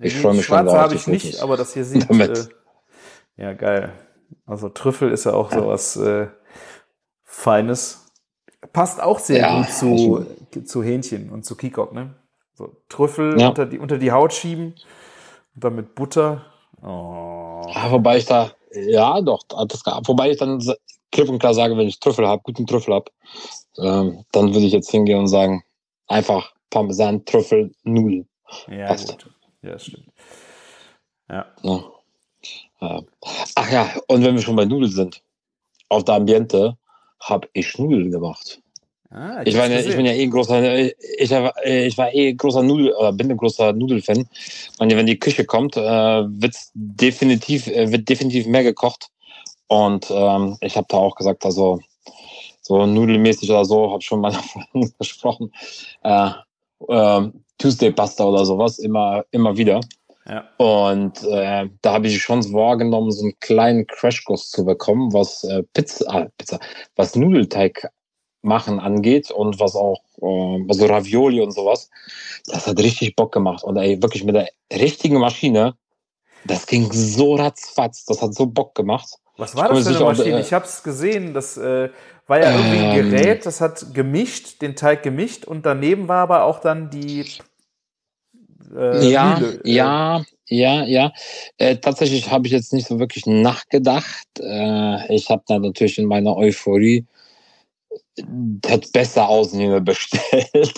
Ich nee, freu mich schon drauf, habe die ich nicht, aber das hier [laughs] sieht äh, ja geil. Also Trüffel ist ja auch sowas äh, Feines. Passt auch sehr Ja, gut zu, zu Hähnchen und zu Kikok, ne? So Trüffel Ja. unter, die, unter die Haut schieben und dann mit Butter. Oh. Ah, wobei ich da, ja doch, das, wobei ich dann klipp und klar sage, wenn ich Trüffel habe, guten Trüffel habe, ähm, dann würde ich jetzt hingehen und sagen, einfach Parmesan, Trüffel, Nudeln. Ja, Passt. gut. Ja, stimmt. Ja. Ja. Ach ja, und wenn wir schon bei Nudeln sind, auf der Ambiente habe ich Nudeln gemacht. Ah, Ich, ja, ich bin ja eh ein großer, ich, war- ich war eh großer Nudel, oder bin ein großer Nudelfan. Und wenn die Küche kommt, äh, wird's definitiv, äh, wird definitiv mehr gekocht. Und ähm, ich habe da auch gesagt, also so nudelmäßig oder so, habe schon mal [laughs] davon gesprochen. Äh, ähm, Tuesday Pasta oder sowas, immer, immer wieder. Ja. Und äh, da habe ich die Chance wahrgenommen, so einen kleinen Crashkurs zu bekommen, was äh, Pizza, ah, Pizza, was Nudelteig machen angeht und was auch äh, also Ravioli und sowas. Das hat richtig Bock gemacht. Und ey, wirklich mit der richtigen Maschine, das ging so ratzfatz, das hat so Bock gemacht. Was war das für eine ob, Maschine? äh, Ich habe es gesehen. Das äh, war ja irgendwie ein Ähm. Gerät, das hat gemischt, den Teig gemischt und daneben war aber auch dann die äh, ja, Mühle, äh, ja, ja, ja. Äh, tatsächlich habe ich jetzt nicht so wirklich nachgedacht. Äh, ich habe dann natürlich in meiner Euphorie das besser ausnehme bestellt.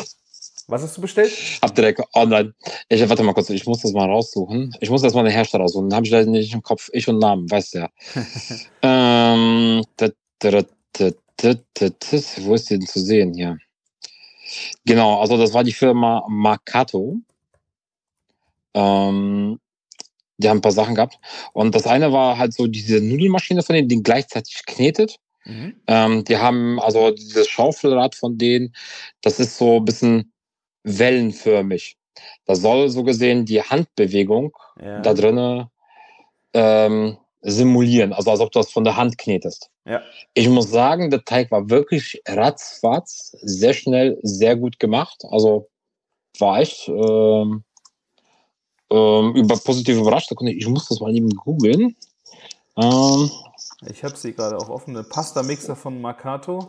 Was hast du bestellt? Hab direkt online. Ich warte mal kurz, ich muss das mal raussuchen. Ich muss erst mal den Hersteller raussuchen. Den habe ich leider nicht im Kopf. Ich und Namen, weißt du ja. [laughs] ähm, wo ist die denn zu sehen hier? Genau, also das war die Firma Makato. Ähm, die haben ein paar Sachen gehabt. Und das eine war halt so diese Nudelmaschine von denen, die gleichzeitig knetet. Mhm. Ähm, die haben also dieses Schaufelrad von denen, das ist so ein bisschen wellenförmig. Da soll so gesehen die Handbewegung Ja. da drinnen ähm, simulieren, also als ob du das von der Hand knetest. Ja. Ich muss sagen, der Teig war wirklich ratzfatz, sehr schnell, sehr gut gemacht. Also war echt ähm, ähm, über positiv überrascht. Ich muss das mal eben googeln. Ähm, Ich habe sie gerade auch offen. Eine Pasta-Mixer von Makato.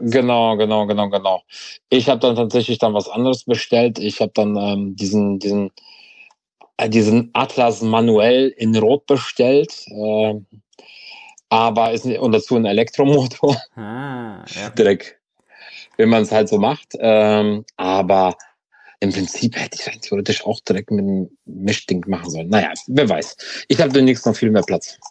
Genau, genau, genau, genau. Ich habe dann tatsächlich dann was anderes bestellt. Ich habe dann ähm, diesen, diesen, äh, diesen Atlas manuell in Rot bestellt. Äh, aber ist und dazu ein Elektromotor Ah, ja. [laughs] direkt, wenn man es halt so macht. Ähm, aber im Prinzip hätte ich theoretisch auch direkt mit einem Mischding machen sollen. Naja, wer weiß. Ich habe demnächst noch viel mehr Platz. [laughs]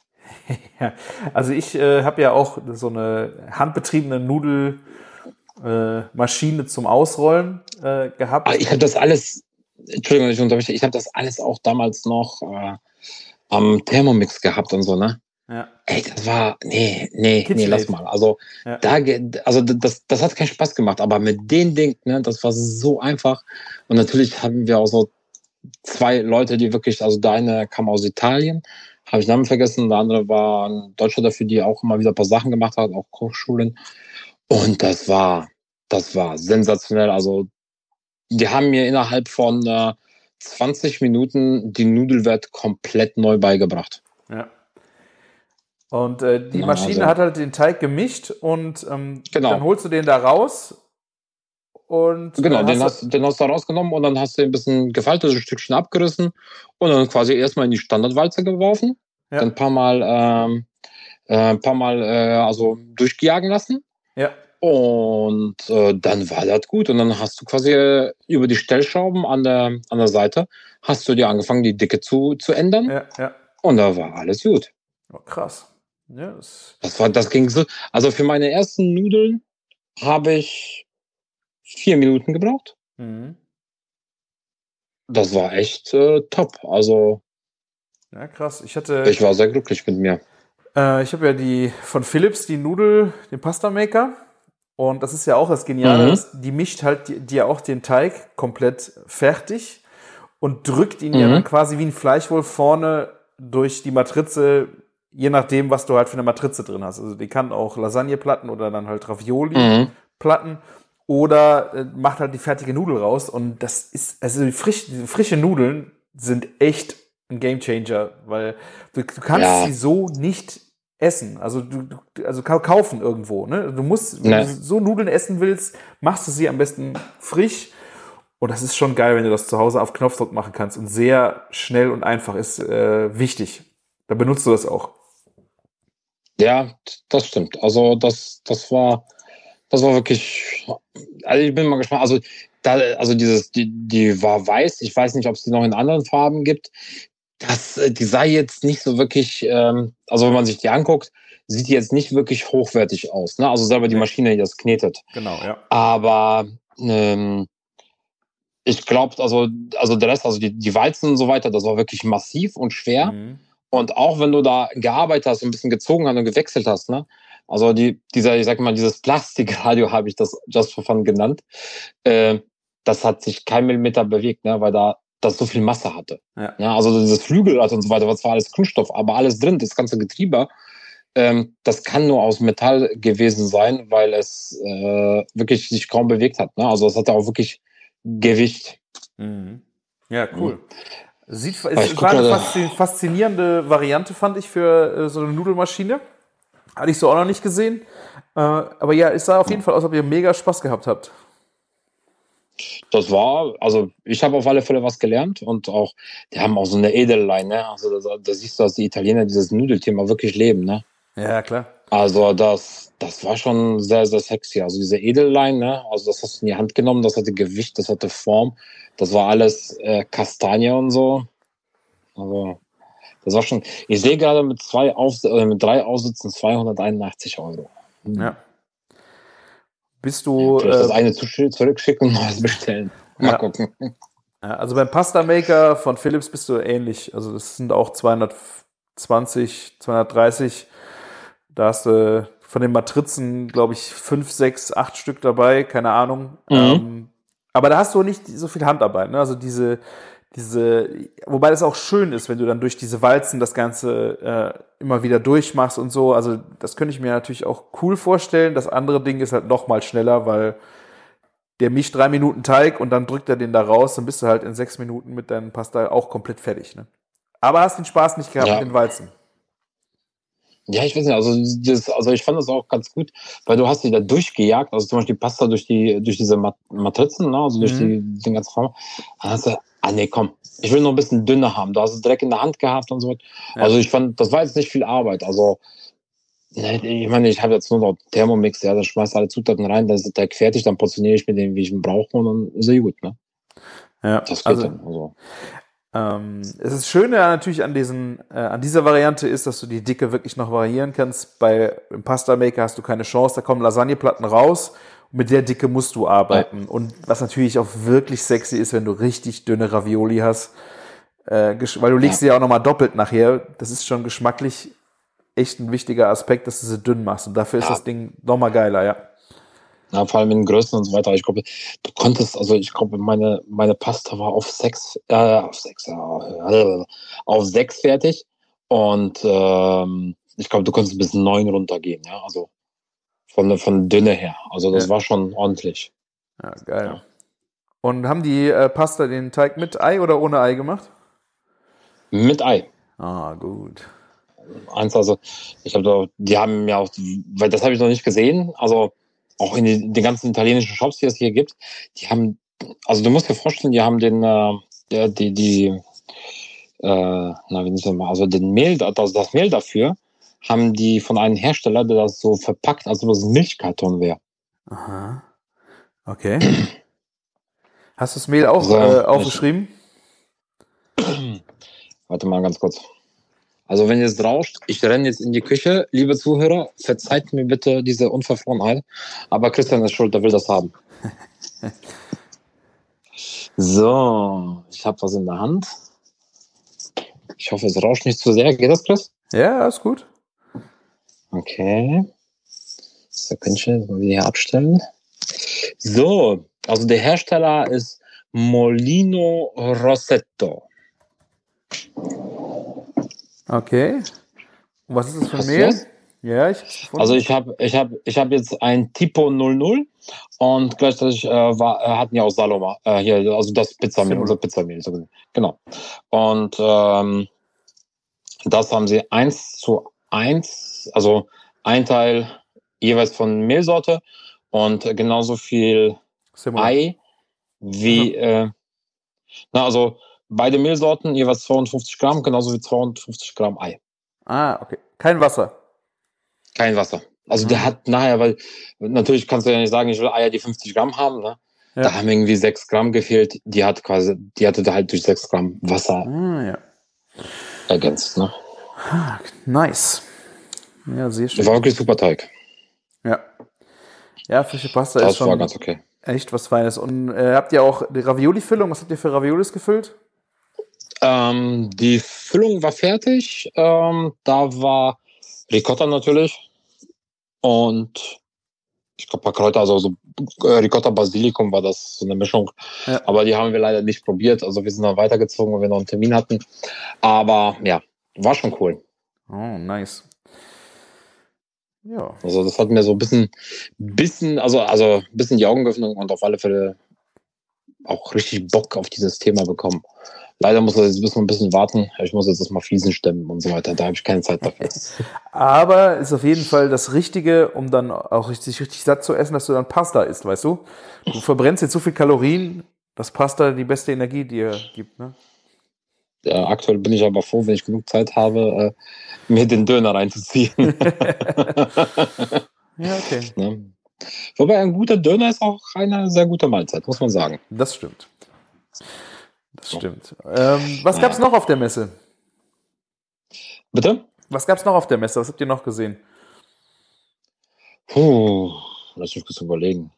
Ja, also ich äh, habe ja auch so eine handbetriebene Nudelmaschine äh, Maschine zum Ausrollen äh, gehabt. Aber ich habe das alles, Entschuldigung, ich ich habe das alles auch damals noch äh, am Thermomix gehabt und so, ne? Ja. Ey, das war, nee, nee, nee, KitchenAid. lass mal. Also, Ja. da, also das, das hat keinen Spaß gemacht, aber mit dem Ding, ne, das war so einfach. Und natürlich haben wir auch so zwei Leute, die wirklich, also der eine kam aus Italien, habe ich Namen vergessen, der andere war ein Deutscher dafür, die auch immer wieder ein paar Sachen gemacht hat, auch Kochschulen. Und das war, das war sensationell. Also, die haben mir innerhalb von äh, 20 Minuten die Nudelwelt komplett neu beigebracht. Ja. Und äh, die Ja, Maschine also- hat halt den Teig gemischt und ähm, Genau. dann holst du den da raus und Genau, äh, den, hast, den hast du rausgenommen und dann hast du ein bisschen gefaltet, ein Stückchen abgerissen und dann quasi erstmal in die Standardwalze geworfen, Ja. dann ein paar Mal, ähm, äh, ein paar Mal äh, also durchjagen lassen ja, und äh, dann war das gut und dann hast du quasi äh, über die Stellschrauben an der, an der Seite hast du dir angefangen, die Dicke zu, zu ändern ja, ja. und da war alles gut. Oh, krass. Ja, das, Das war, das ging so. Also für meine ersten Nudeln habe ich vier Minuten gebraucht. mhm. Das war echt äh, top. Also ja, krass. Ich hatte, ich war sehr glücklich mit mir. äh, ich habe ja die von Philips die Nudel, den Pasta Maker. Und das ist ja auch das Geniale, Mhm. die mischt halt dir auch den Teig komplett fertig und drückt ihn ja Mhm. dann quasi wie ein Fleischwolf vorne durch die Matrize, je nachdem, was du halt für eine Matrize drin hast. Also die kann auch Lasagneplatten oder dann halt Ravioli. Mhm. Platten oder äh, macht halt die fertige Nudel raus. Und das ist, also die frisch, frische Nudeln sind echt ein Gamechanger, weil du, du kannst Ja. sie so nicht essen. Also du, also kau- kaufen irgendwo. Ne? Du musst, wenn Nee. du so Nudeln essen willst, machst du sie am besten frisch. Und das ist schon geil, wenn du das zu Hause auf Knopfdruck machen kannst. Und sehr schnell und einfach ist äh, wichtig. Da benutzt du das auch. Ja, das stimmt. Also das, das war, das war wirklich. Also ich bin mal gespannt. Also da, also dieses, die, die war weiß. Ich weiß nicht, ob es die noch in anderen Farben gibt. Das, äh, die sah jetzt nicht so wirklich. Ähm, also wenn man sich die anguckt, sieht die jetzt nicht wirklich hochwertig aus. Ne? Also selber die. Maschine, die das knetet. Genau, ja. Aber ähm, ich glaube, also, also der Rest, also die, die Walzen und so weiter, das war wirklich massiv und schwer. Mhm. Und auch wenn du da gearbeitet hast, ein bisschen gezogen hast und gewechselt hast, ne? Also die, dieser, ich sag mal, dieses Plastikradio [laughs] habe ich das Just for Fun genannt. Äh, das hat sich kein Millimeter bewegt, ne? Weil da das so viel Masse hatte. Ja. also dieses Flügelrad und so weiter, was war alles Kunststoff, aber alles drin, das ganze Getriebe, ähm, das kann nur aus Metall gewesen sein, weil es äh, wirklich sich kaum bewegt hat. Ne? Also es hatte auch wirklich Gewicht. Mhm. Ja, cool. Sieht, ich es guck war eine faszinierende Variante, fand ich, für äh, so eine Nudelmaschine. Hatte ich so auch noch nicht gesehen. Äh, aber ja, es sah auf jeden Fall aus, als ob ihr mega Spaß gehabt habt. Das war, also ich habe auf alle Fälle was gelernt und auch, die haben auch so eine Edelline, ne? Also da, da siehst du, dass die Italiener dieses Nudelthema wirklich leben, ne? Ja, klar. Also das, das war schon sehr, sehr sexy. Also diese Edelline, ne? Also das hast du in die Hand genommen, das hatte Gewicht, das hatte Form, das war alles äh, Kastanie und so. Also das war schon. Ich sehe gerade mit zwei Aufs äh, mit drei Aussitzen 281 Euro. Ja. Bist du. Vielleicht das Äh, eine zusch- zurückschicken und neues bestellen. Mal Ja. gucken. ja, also beim Pasta Maker von Philips bist du ähnlich. Also das sind auch 220, 230. Da hast du von den Matrizen, glaube ich, fünf, sechs, acht Stück dabei, keine Ahnung. Mhm. Ähm, aber da hast du nicht so viel Handarbeit. Ne? Also diese, diese, wobei das auch schön ist, wenn du dann durch diese Walzen das Ganze äh, immer wieder durchmachst und so. Also das könnte ich mir natürlich auch cool vorstellen. Das andere Ding ist halt noch mal schneller, weil der mischt drei Minuten Teig und dann drückt er den da raus, dann bist du halt in sechs Minuten mit deinem Pasta auch komplett fertig. Ne? Aber hast den Spaß nicht gehabt Ja. mit den Walzen. Ja, ich weiß nicht, also, das, also ich fand das auch ganz gut, weil du hast die da durchgejagt, also zum Beispiel Pasta durch die, durch diese Mat Matrizen, ne, also durch Mhm. die, den ganzen Form. Dann hast du, ah nee, komm, ich will noch ein bisschen dünner haben. Da hast du direkt in der Hand gehabt und so. weiter. Ja. Also ich fand, das war jetzt nicht viel Arbeit. Also, ne, ich meine, ich habe jetzt nur noch Thermomix, ja, da schmeißt alle Zutaten rein, dann ist der Teig fertig, dann portioniere ich mir den, wie ich ihn brauche und dann ist er gut, ne? Ja, Das geht also dann. Also. Ähm, es ist Schöne natürlich an diesen, äh, an dieser Variante ist, dass du die Dicke wirklich noch variieren kannst. Bei im Pasta Maker hast du keine Chance, da kommen Lasagneplatten raus. Und mit der Dicke musst du arbeiten. Und was natürlich auch wirklich sexy ist, wenn du richtig dünne Ravioli hast, äh, weil du legst sie ja auch nochmal doppelt nachher. Das ist schon geschmacklich echt ein wichtiger Aspekt, dass du sie dünn machst. Und dafür ist Ja. das Ding nochmal geiler, ja. Ja, vor allem in Größen und so weiter. Ich glaube, du konntest, also ich glaube, meine, meine Pasta war auf sechs, äh, auf sechs, äh, auf sechs fertig. Und ähm, ich glaube, du konntest bis neun runtergehen, ja. Also von, von Dünne her. Also das Ja. war schon ordentlich. Ja, geil. Ja. Und haben die äh, Pasta den Teig mit Ei oder ohne Ei gemacht? Mit Ei. Ah, gut. eins, also ich glaube, die haben ja auch, weil das habe ich noch nicht gesehen, also auch in den, den ganzen italienischen Shops, die es hier gibt, die haben, also du musst dir vorstellen, die haben den, äh, die, die, äh, na, wie nennt man, also den Mehl, das, das Mehl dafür, haben die von einem Hersteller, der das so verpackt, als ob es ein Milchkarton wäre. Aha. Okay. Hast du das Mehl auch So, äh, aufgeschrieben? Warte mal ganz kurz. Also wenn jetzt rauscht, ich renne jetzt in die Küche, liebe Zuhörer, verzeiht mir bitte diese Unverfrorenheit, aber Christian ist schuld, der will das haben. [laughs] so, ich habe was in der Hand. Ich hoffe, es rauscht nicht zu sehr. Geht das, Chris? Ja, ist gut. Okay. Sekündchen, mal wieder hier abstellen. So, also der Hersteller ist Molino Rossetto. Okay. Und was ist das für ein Mehl? das? Ja, ich. Also ich habe ich hab, ich hab jetzt ein Tipo 00 und gleichzeitig äh, war, äh, hatten ja auch Saloma, äh, hier, also das Pizzamehl, unser Pizzamehl. so. Genau. Und ähm, das haben sie eins zu eins, also ein Teil jeweils von Mehlsorte und genauso viel Simul. Ei wie, äh, na, also beide Mehlsorten jeweils 250 Gramm, genauso wie 250 Gramm Ei. Ah, okay. Kein Wasser. Kein Wasser. Also der Mhm. hat nachher, weil natürlich kannst du ja nicht sagen, ich will Eier, die 50 Gramm haben, ne? Ja. Da haben irgendwie 6 Gramm gefehlt. Die hat quasi, die hatte da halt durch 6 Gramm Wasser Ah, ja. ergänzt, ne? Nice. Ja, sehr Das schön. war wirklich super Teig. Ja. Ja, frische Pasta ist Das war schon ganz okay. echt was Feines. Und äh, habt ihr auch die Ravioli-Füllung? Was habt ihr für Raviolis gefüllt? Ähm, die Füllung war fertig. Ähm, da war Ricotta natürlich. Und ich glaube, ein paar Kräuter, also so äh, Ricotta Basilikum war das so eine Mischung. Ja. Aber die haben wir leider nicht probiert. Also wir sind dann weitergezogen, weil wir noch einen Termin hatten. Aber ja, war schon cool. Oh, nice. Ja. Also das hat mir so ein bisschen, bisschen, also, also ein bisschen die Augen geöffnet und auf alle Fälle auch richtig Bock auf dieses Thema bekommen. Leider muss er jetzt müssen wir ein bisschen warten. Ich muss jetzt erstmal Fliesen stemmen und so weiter. Da habe ich keine Zeit dafür. [laughs] Aber ist auf jeden Fall das Richtige, um dann auch richtig, richtig satt zu essen, dass du dann Pasta isst, weißt du? Du verbrennst jetzt so viel Kalorien, dass Pasta die beste Energie dir gibt, ne? Ja, aktuell bin ich aber froh, wenn ich genug Zeit habe, äh, mir den Döner reinzuziehen. [laughs] [laughs] Ja, okay. ne? Wobei ein guter Döner ist auch eine sehr gute Mahlzeit, muss man sagen. Das stimmt. Das stimmt. Ähm, was gab's noch auf der Messe? Bitte? Was gab's noch auf der Messe? Was habt ihr noch gesehen? Puh, lass mich kurz überlegen.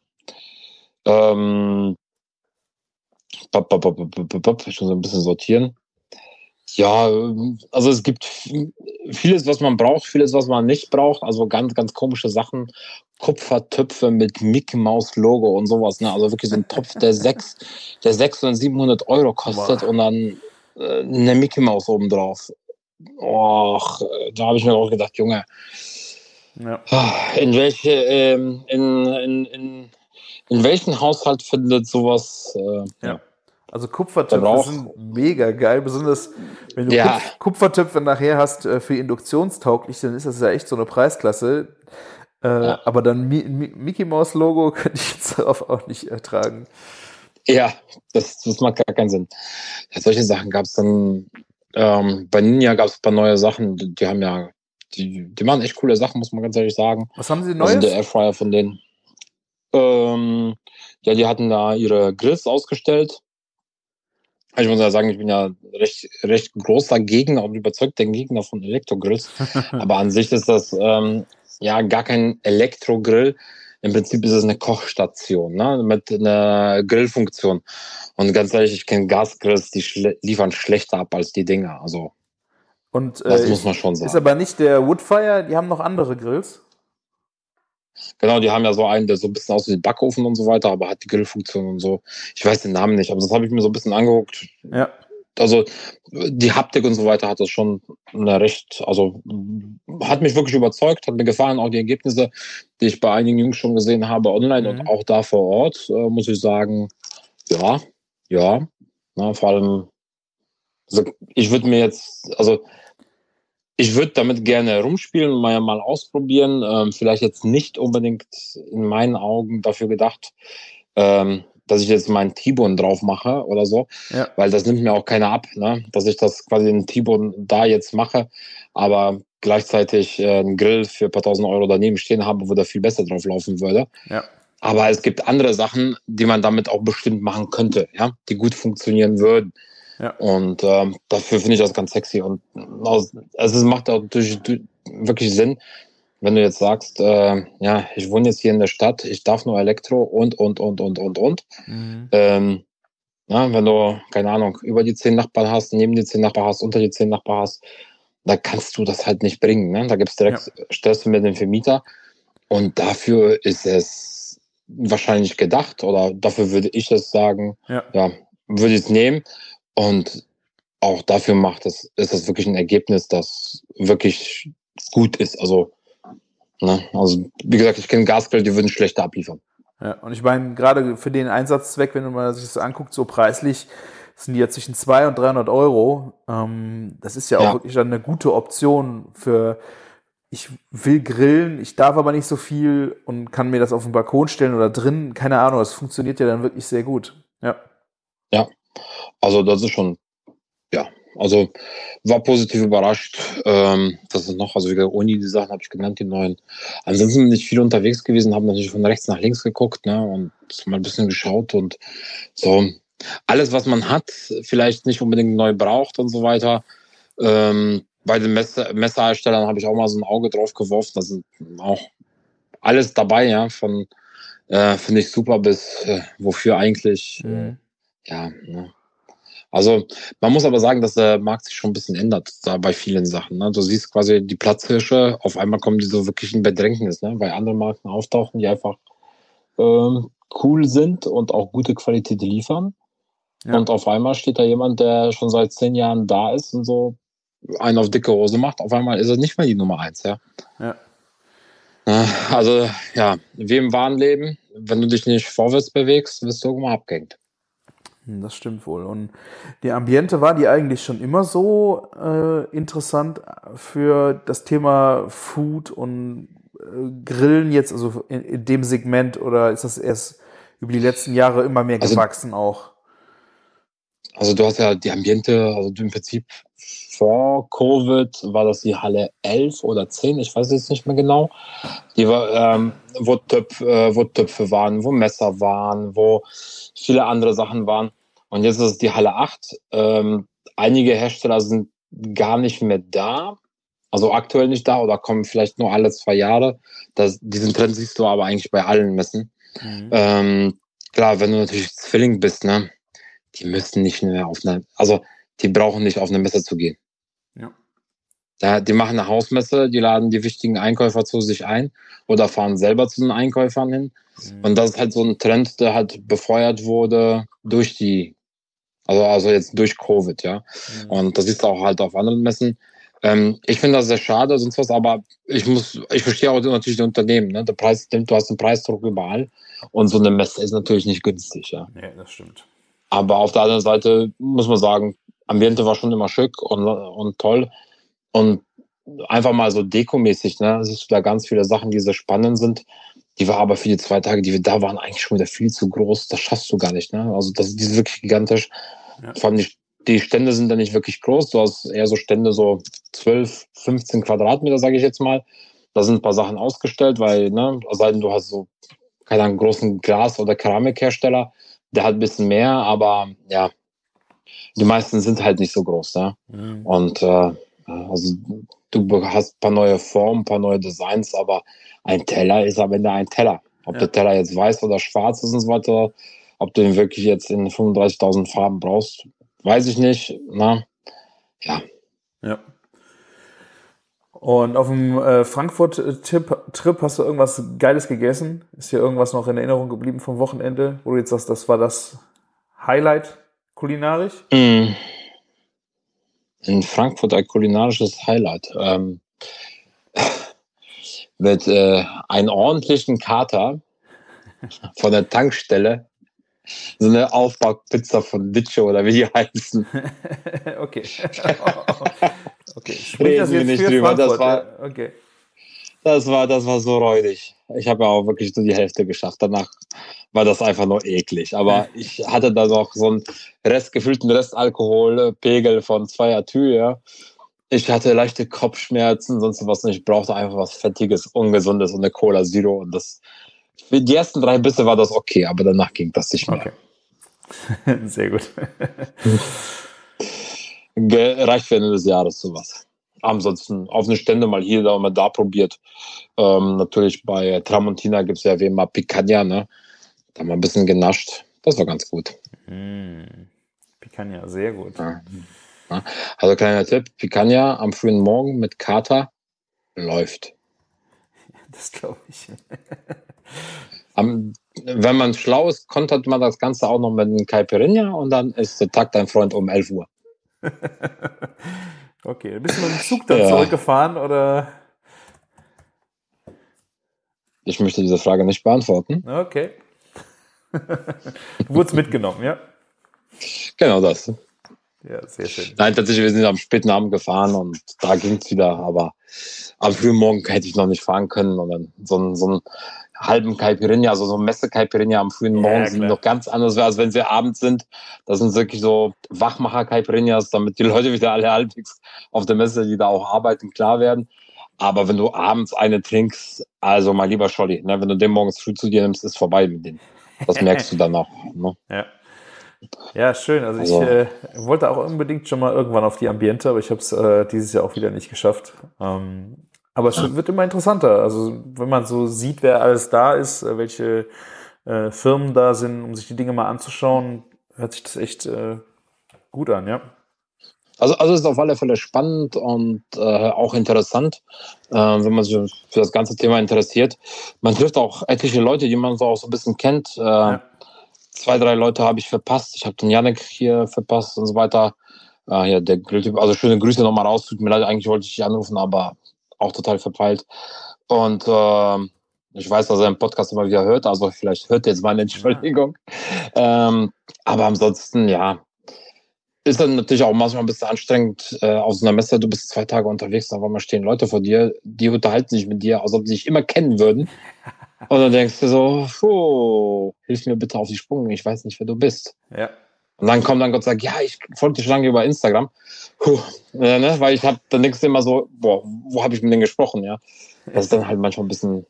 Ähm, bop, bop, bop, bop, bop, schon so ein bisschen sortieren. Ja, also es gibt vieles, was man braucht, vieles, was man nicht braucht. Also ganz, ganz komische Sachen. Kupfertöpfe mit Mickey Maus Logo und sowas. Ne? Also wirklich so ein Topf, der [laughs] sechs, der 600, 700 Euro kostet Boah. und dann äh, eine Mickey Maus oben drauf. Och, da habe ich mir auch gedacht, Junge, Ja. in welche, ähm, in, in, in, in welchen Haushalt findet sowas? Äh, Ja. Also Kupfertöpfe sind mega geil, besonders wenn du Ja. Kupf Kupfertöpfe nachher hast äh, für induktionstauglich, dann ist das ja echt so eine Preisklasse. Äh, Ja. Aber dann Mi Mi Mickey Mouse Logo [laughs] könnte ich jetzt darauf auch nicht ertragen. Ja, das, das macht gar keinen Sinn. Ja, solche Sachen gab es dann. Ähm, bei Ninja gab es ein paar neue Sachen. Die, die haben ja, die, die machen echt coole Sachen, muss man ganz ehrlich sagen. Was haben sie Also Neues? der Airfryer von denen. Ähm, ja, die hatten da ihre Grills ausgestellt. Ich muss ja sagen, ich bin ja recht, recht großer Gegner und überzeugter Gegner von Elektrogrills. [laughs] Aber an sich ist das ähm, ja gar kein Elektrogrill. Im Prinzip ist es eine Kochstation ne? mit einer Grillfunktion. Und ganz ehrlich, ich kenne Gasgrills, die schle liefern schlechter ab als die Dinger. Also Und das äh, muss ist, man schon sagen. ist aber nicht der Woodfire, die haben noch andere Grills. Genau, die haben ja so einen, der so ein bisschen aussieht wie Backofen und so weiter, aber hat die Grillfunktion und so. Ich weiß den Namen nicht, aber das habe ich mir so ein bisschen angeguckt. Ja. Also die Haptik und so weiter hat das schon eine recht, also hat mich wirklich überzeugt, hat mir gefallen, auch die Ergebnisse, die ich bei einigen Jungs schon gesehen habe online Mhm. und auch da vor Ort, äh, muss ich sagen, ja, ja, na, vor allem, also ich würde mir jetzt, also ich würde damit gerne rumspielen, mal, mal ausprobieren. Ähm, vielleicht jetzt nicht unbedingt in meinen Augen dafür gedacht, ähm, dass ich jetzt meinen T-Bone drauf mache oder so, ja. weil das nimmt mir auch keiner ab, ne? dass ich das quasi in T-Bone da jetzt mache, aber gleichzeitig äh, einen Grill für ein paar tausend Euro daneben stehen habe, wo der viel besser drauf laufen würde. Ja. Aber es gibt andere Sachen, die man damit auch bestimmt machen könnte, ja, die gut funktionieren würden. Ja. Und ähm, dafür finde ich das ganz sexy. Und also, es macht auch durch, durch, wirklich Sinn, wenn du jetzt sagst, äh, ja, ich wohne jetzt hier in der Stadt, ich darf nur Elektro und, und, und, und, und, und. Mhm. Ähm, ja, wenn du, keine Ahnung, über die zehn Nachbarn hast, neben die zehn Nachbarn hast, unter die zehn Nachbarn hast, da kannst du das halt nicht bringen. Ne? Da gibt's direkt, ja. stellst du mit dem Vermieter. Und dafür ist es wahrscheinlich gedacht oder dafür würde ich es sagen, ja, ja würde ich es nehmen. Und auch dafür macht es, ist das wirklich ein Ergebnis, das wirklich gut ist. Also, ne, also wie gesagt, ich kenne Gasgrill, die würden schlechter abliefern. Ja, und ich meine, gerade für den Einsatzzweck, wenn man sich das anguckt, so preislich, sind die ja zwischen 200 und 300 Euro. Ähm, das ist ja auch ja. wirklich eine gute Option für, ich will grillen, ich darf aber nicht so viel und kann mir das auf den Balkon stellen oder drin, keine Ahnung, das funktioniert ja dann wirklich sehr gut. Ja, also das ist schon, ja, also war positiv überrascht. Ähm, das ist noch, also wieder Uni, die Sachen habe ich genannt, die neuen. Ansonsten bin ich viel unterwegs gewesen, habe natürlich von rechts nach links geguckt ne, und mal ein bisschen geschaut und so. Alles, was man hat, vielleicht nicht unbedingt neu braucht und so weiter. Ähm, bei den Messer, Messerherstellern habe ich auch mal so ein Auge drauf geworfen. Da sind auch alles dabei, ja, von äh, finde ich super bis äh, wofür eigentlich. Mhm ja, ne. Also man muss aber sagen, dass der Markt sich schon ein bisschen ändert da bei vielen Sachen. Ne? Du siehst quasi die Platzhirsche, auf einmal kommen die so wirklich in Bedrängnis, ne? weil andere Marken auftauchen, die einfach ähm, cool sind und auch gute Qualität liefern. Ja. Und auf einmal steht da jemand, der schon seit zehn Jahren da ist und so einen auf dicke Hose macht. Auf einmal ist er nicht mehr die Nummer eins, ja. ja. Also ja, wie im wahren Leben, wenn du dich nicht vorwärts bewegst, wirst du irgendwann abgehängt. Hm, das stimmt wohl. Und die Ambiente war die eigentlich schon immer so äh, interessant für das Thema Food und äh, Grillen jetzt, also in, in, dem Segment, oder ist das erst über die letzten Jahre immer mehr also, gewachsen auch? Also du hast ja die Ambiente, also du im Prinzip vor Covid war das die Halle 11 oder 10, ich weiß jetzt nicht mehr genau, die war, ähm, wo, Töpf, äh, wo Töpfe waren, wo Messer waren, wo viele andere Sachen waren. Und jetzt ist es die Halle 8. Ähm, einige Hersteller sind gar nicht mehr da. Also aktuell nicht da oder kommen vielleicht nur alle zwei Jahre. Das, diesen Trend siehst du aber eigentlich bei allen Messen. Mhm. Ähm, klar, wenn du natürlich Zwilling bist, ne, die müssen nicht mehr auf eine, also die brauchen nicht auf eine Messe zu gehen. Ja. Da, die machen eine Hausmesse, die laden die wichtigen Einkäufer zu sich ein oder fahren selber zu den Einkäufern hin. Mhm. Und das ist halt so ein Trend, der halt befeuert wurde durch die also, also jetzt durch Covid, ja. Mhm. Und das ist auch halt auf anderen Messen. Ähm, ich finde das sehr schade, sonst was, aber ich muss, ich verstehe auch natürlich die Unternehmen, ne? Der Preis, du hast den Preisdruck überall und so eine Messe ist natürlich nicht günstig, ja. Nee, das stimmt. Aber auf der anderen Seite muss man sagen, Ambiente war schon immer schick und, und toll. Und einfach mal so dekomäßig, ne? Es ist da ganz viele Sachen, die sehr spannend sind. Die war aber für die zwei Tage, die wir da waren, eigentlich schon wieder viel zu groß. Das schaffst du gar nicht, ne? Also das, die ist wirklich gigantisch. Ja. Vor allem die, die Stände sind da nicht wirklich groß. Du hast eher so Stände so 12, 15 Quadratmeter, sage ich jetzt mal. Da sind ein paar Sachen ausgestellt, weil, ne, sei denn du hast so, keine Ahnung, großen Glas- oder Keramikhersteller, der hat ein bisschen mehr, aber ja, die meisten sind halt nicht so groß, ne? Mhm. Und äh, also du hast ein paar neue Formen, ein paar neue Designs, aber ein Teller ist am Ende ein Teller. Ob ja. der Teller jetzt weiß oder schwarz ist und so weiter, ob du den wirklich jetzt in 35.000 Farben brauchst, weiß ich nicht. Na, ja. Ja. Und auf dem äh, Frankfurt-Trip hast du irgendwas Geiles gegessen? Ist dir irgendwas noch in Erinnerung geblieben vom Wochenende, wo du jetzt sagst, das war das Highlight kulinarisch? Mm. In Frankfurt ein kulinarisches Highlight. Ähm, [laughs] mit äh, einem ordentlichen Kater von der Tankstelle so eine Aufbaupizza von Ditsche oder wie die heißen. [laughs] okay. [laughs] Okay, sprich das Reden wir jetzt nicht drüber, das Frankfurt. war- ja, okay. Das war, das war so räudig. Ich habe ja auch wirklich nur die Hälfte geschafft. Danach war das einfach nur eklig. Aber ich hatte da noch so einen Rest, gefühlten Restalkoholpegel von zwei Atü, ja. Ich hatte leichte Kopfschmerzen, sonst was nicht. Ich brauchte einfach was Fettiges, Ungesundes und eine Cola Zero. Und das, für die ersten drei Bisse war das okay, aber danach ging das nicht mehr. Okay. [laughs] Sehr gut. [laughs] Reicht für Ende des Jahres sowas. Ansonsten auf eine Stände mal hier, da und mal da probiert. Ähm, natürlich bei Tramontina gibt es ja wie immer Picanha, ne? Da mal ein bisschen genascht. Das war ganz gut. Mm. Picanha, sehr gut. Ja. Ja. Also kleiner Tipp, Picanha am frühen Morgen mit Kater läuft. [laughs] Das glaube ich. [laughs] Am, wenn man schlau ist, kontert man das Ganze auch noch mit einem Caipirinha und dann ist der Tag dein Freund um 11 Uhr. [laughs] Okay, bist du mit dem Zug dann Ja. zurückgefahren oder? Ich möchte diese Frage nicht beantworten. Okay. [laughs] du wurdest mitgenommen, ja? Genau das. Ja, sehr schön. Nein, tatsächlich, wir sind am späten Abend gefahren und da ging es wieder, aber am frühen Morgen hätte ich noch nicht fahren können und dann so einen, so einen halben Caipirinha, also so ein Messe-Caipirinha am frühen Ja, Morgen sind klar. noch ganz anders, als wenn sie abends sind. Das sind wirklich so Wachmacher-Caipirinhas, damit die [laughs] Leute wieder alle halbwegs auf der Messe, die da auch arbeiten, klar werden. Aber wenn du abends eine trinkst, also mein lieber Scholli, ne, wenn du den morgens früh zu dir nimmst, ist vorbei mit denen. Das merkst du dann auch. Ne? [laughs] Ja. Ja, schön. Also, Also- ich äh, wollte auch unbedingt schon mal irgendwann auf die Ambiente, aber ich habe es äh, dieses Jahr auch wieder nicht geschafft. Ähm, aber es wird immer interessanter. Also wenn man so sieht, wer alles da ist, äh, welche äh, Firmen da sind, um sich die Dinge mal anzuschauen, hört sich das echt äh, gut an, ja. Also, also es ist auf alle Fälle spannend und äh, auch interessant, äh, wenn man sich für das ganze Thema interessiert. Man trifft auch etliche Leute, die man so auch so ein bisschen kennt. Äh, Ja. Zwei, drei Leute habe ich verpasst. Ich habe den Janik hier verpasst und so weiter. Äh, ja, der Grilltyp. Also schöne Grüße nochmal raus. Tut mir leid, eigentlich wollte ich dich anrufen, aber auch total verpeilt. Und äh, ich weiß, dass er den Podcast immer wieder hört, also vielleicht hört er jetzt meine Entschuldigung. Ähm, aber ansonsten, ja, ist dann natürlich auch manchmal ein bisschen anstrengend äh, auf so einer Messe. Du bist zwei Tage unterwegs, da mal stehen Leute vor dir, die unterhalten sich mit dir, als ob sie dich immer kennen würden. Und dann denkst du so, puh, hilf mir bitte auf die Sprünge, ich weiß nicht, wer du bist. Ja. Und dann kommt dann Gott sagt, ja, ich folge dir schon lange über Instagram. Puh, äh, ne? Weil ich habe, dann denkst du immer so, boah, wo habe ich mit denen gesprochen, ja? Das ist dann halt manchmal ein bisschen,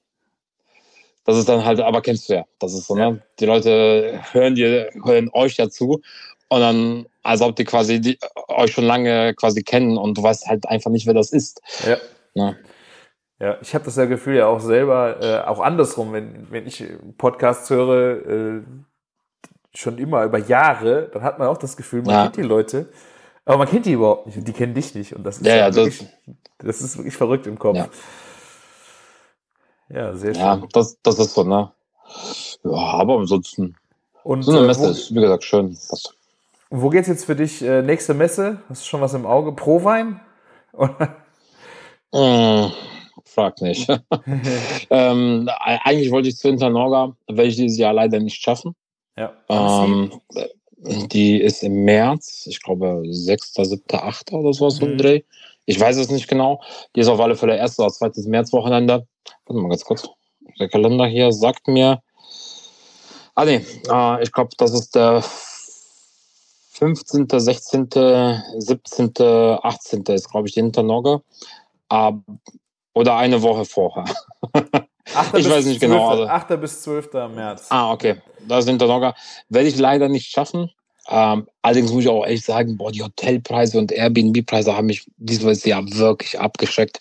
das ist dann halt, aber kennst du ja, das ist so, ne? Die Leute hören dir, hören euch dazu und dann, als ob die quasi die, euch schon lange quasi kennen und du weißt halt einfach nicht, wer das ist. Ja. Ja. Ja, ich habe das ja Gefühl ja auch selber, äh, auch andersrum, wenn, wenn ich Podcasts höre, äh, schon immer über Jahre, dann hat man auch das Gefühl, man Ja. kennt die Leute, aber man kennt die überhaupt nicht und die kennen dich nicht. Und das ist Ja, ja, das- wirklich, das, ist wirklich verrückt im Kopf. Ja. Sehr schön. Ja, das, das ist so, ne? Ja, aber ansonsten, Und so eine äh, Messe wo, ist, wie gesagt, schön. Das, wo geht's jetzt für dich? Äh, nächste Messe? Hast du schon was im Auge? Prowein? [laughs] Oder? Mm, frag nicht. [laughs] ähm, eigentlich wollte ich zu Internorga, werde ich dieses Jahr leider nicht schaffen. ja. Ähm, die ist im März, ich glaube 6., 7., 8. oder so so ein Mhm. Dreh. Ich weiß es nicht genau. Die ist auf alle Fälle erste oder zweites Märzwochenende. Warte mal ganz kurz. Der Kalender hier sagt mir. Ah nee, äh, ich glaube, das ist der 15., 16., 17., 18. ist, glaube ich, die Internorga. Ab- oder eine Woche vorher. 8. [laughs] ich weiß nicht genau, 12. also- 8. bis 12. März. Ah, okay. Das sind dann noch, werde ich leider nicht schaffen. Ähm, allerdings muss ich auch echt sagen, boah, die Hotelpreise und Airbnb-Preise haben mich dieses Jahr wirklich abgeschreckt.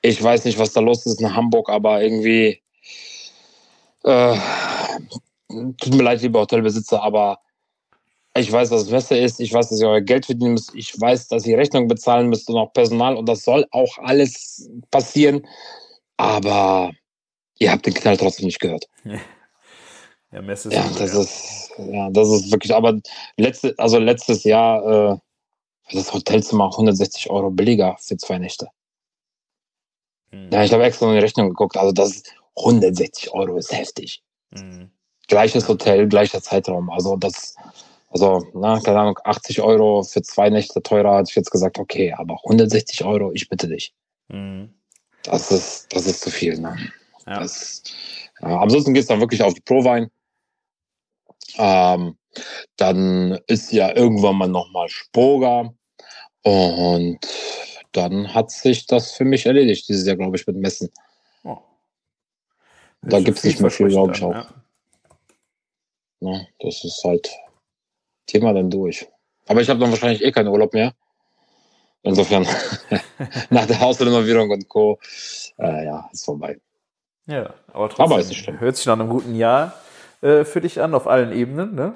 Ich weiß nicht, was da los ist in Hamburg, aber irgendwie äh, tut mir leid, lieber Hotelbesitzer, aber ich weiß, dass es Messe ist, ich weiß, dass ihr euer Geld verdienen müsst, ich weiß, dass ihr Rechnung bezahlen müsst und auch Personal und das soll auch alles passieren, aber ihr habt den Knall trotzdem nicht gehört. [laughs] Ja, Messe ist Ja, das ja. ist, ja, das ist wirklich, aber letzte, also letztes Jahr äh, war das Hotelzimmer 160 Euro billiger für zwei Nächte. Hm. Ja, ich habe extra in die Rechnung geguckt, also das ist 160 Euro ist heftig. Hm. Gleiches Hotel, gleicher Zeitraum, also das, Also, na, keine Ahnung, 80 Euro für zwei Nächte teurer, hatte ich jetzt gesagt, okay, aber 160 Euro, ich bitte dich. Mhm. Das ist, das ist zu viel, ne? Ja. Das, ja, ansonsten geht's dann wirklich auf die Pro-Wein. Ähm, dann ist ja irgendwann mal nochmal Spoga. Und dann hat sich das für mich erledigt, dieses Jahr, glaube ich, mit Messen. Oh. Da gibt's nicht mehr viel, glaube ich, auch. Ja. Ne? Das ist halt Thema dann durch. Aber ich habe dann wahrscheinlich eh keinen Urlaub mehr. Insofern, [laughs] nach der Hausrenovierung und Co. Äh, ja, ist vorbei. Ja, aber trotzdem Aber ist nicht schlimm. hört sich nach einem guten Jahr äh, für dich an, auf allen Ebenen, ne?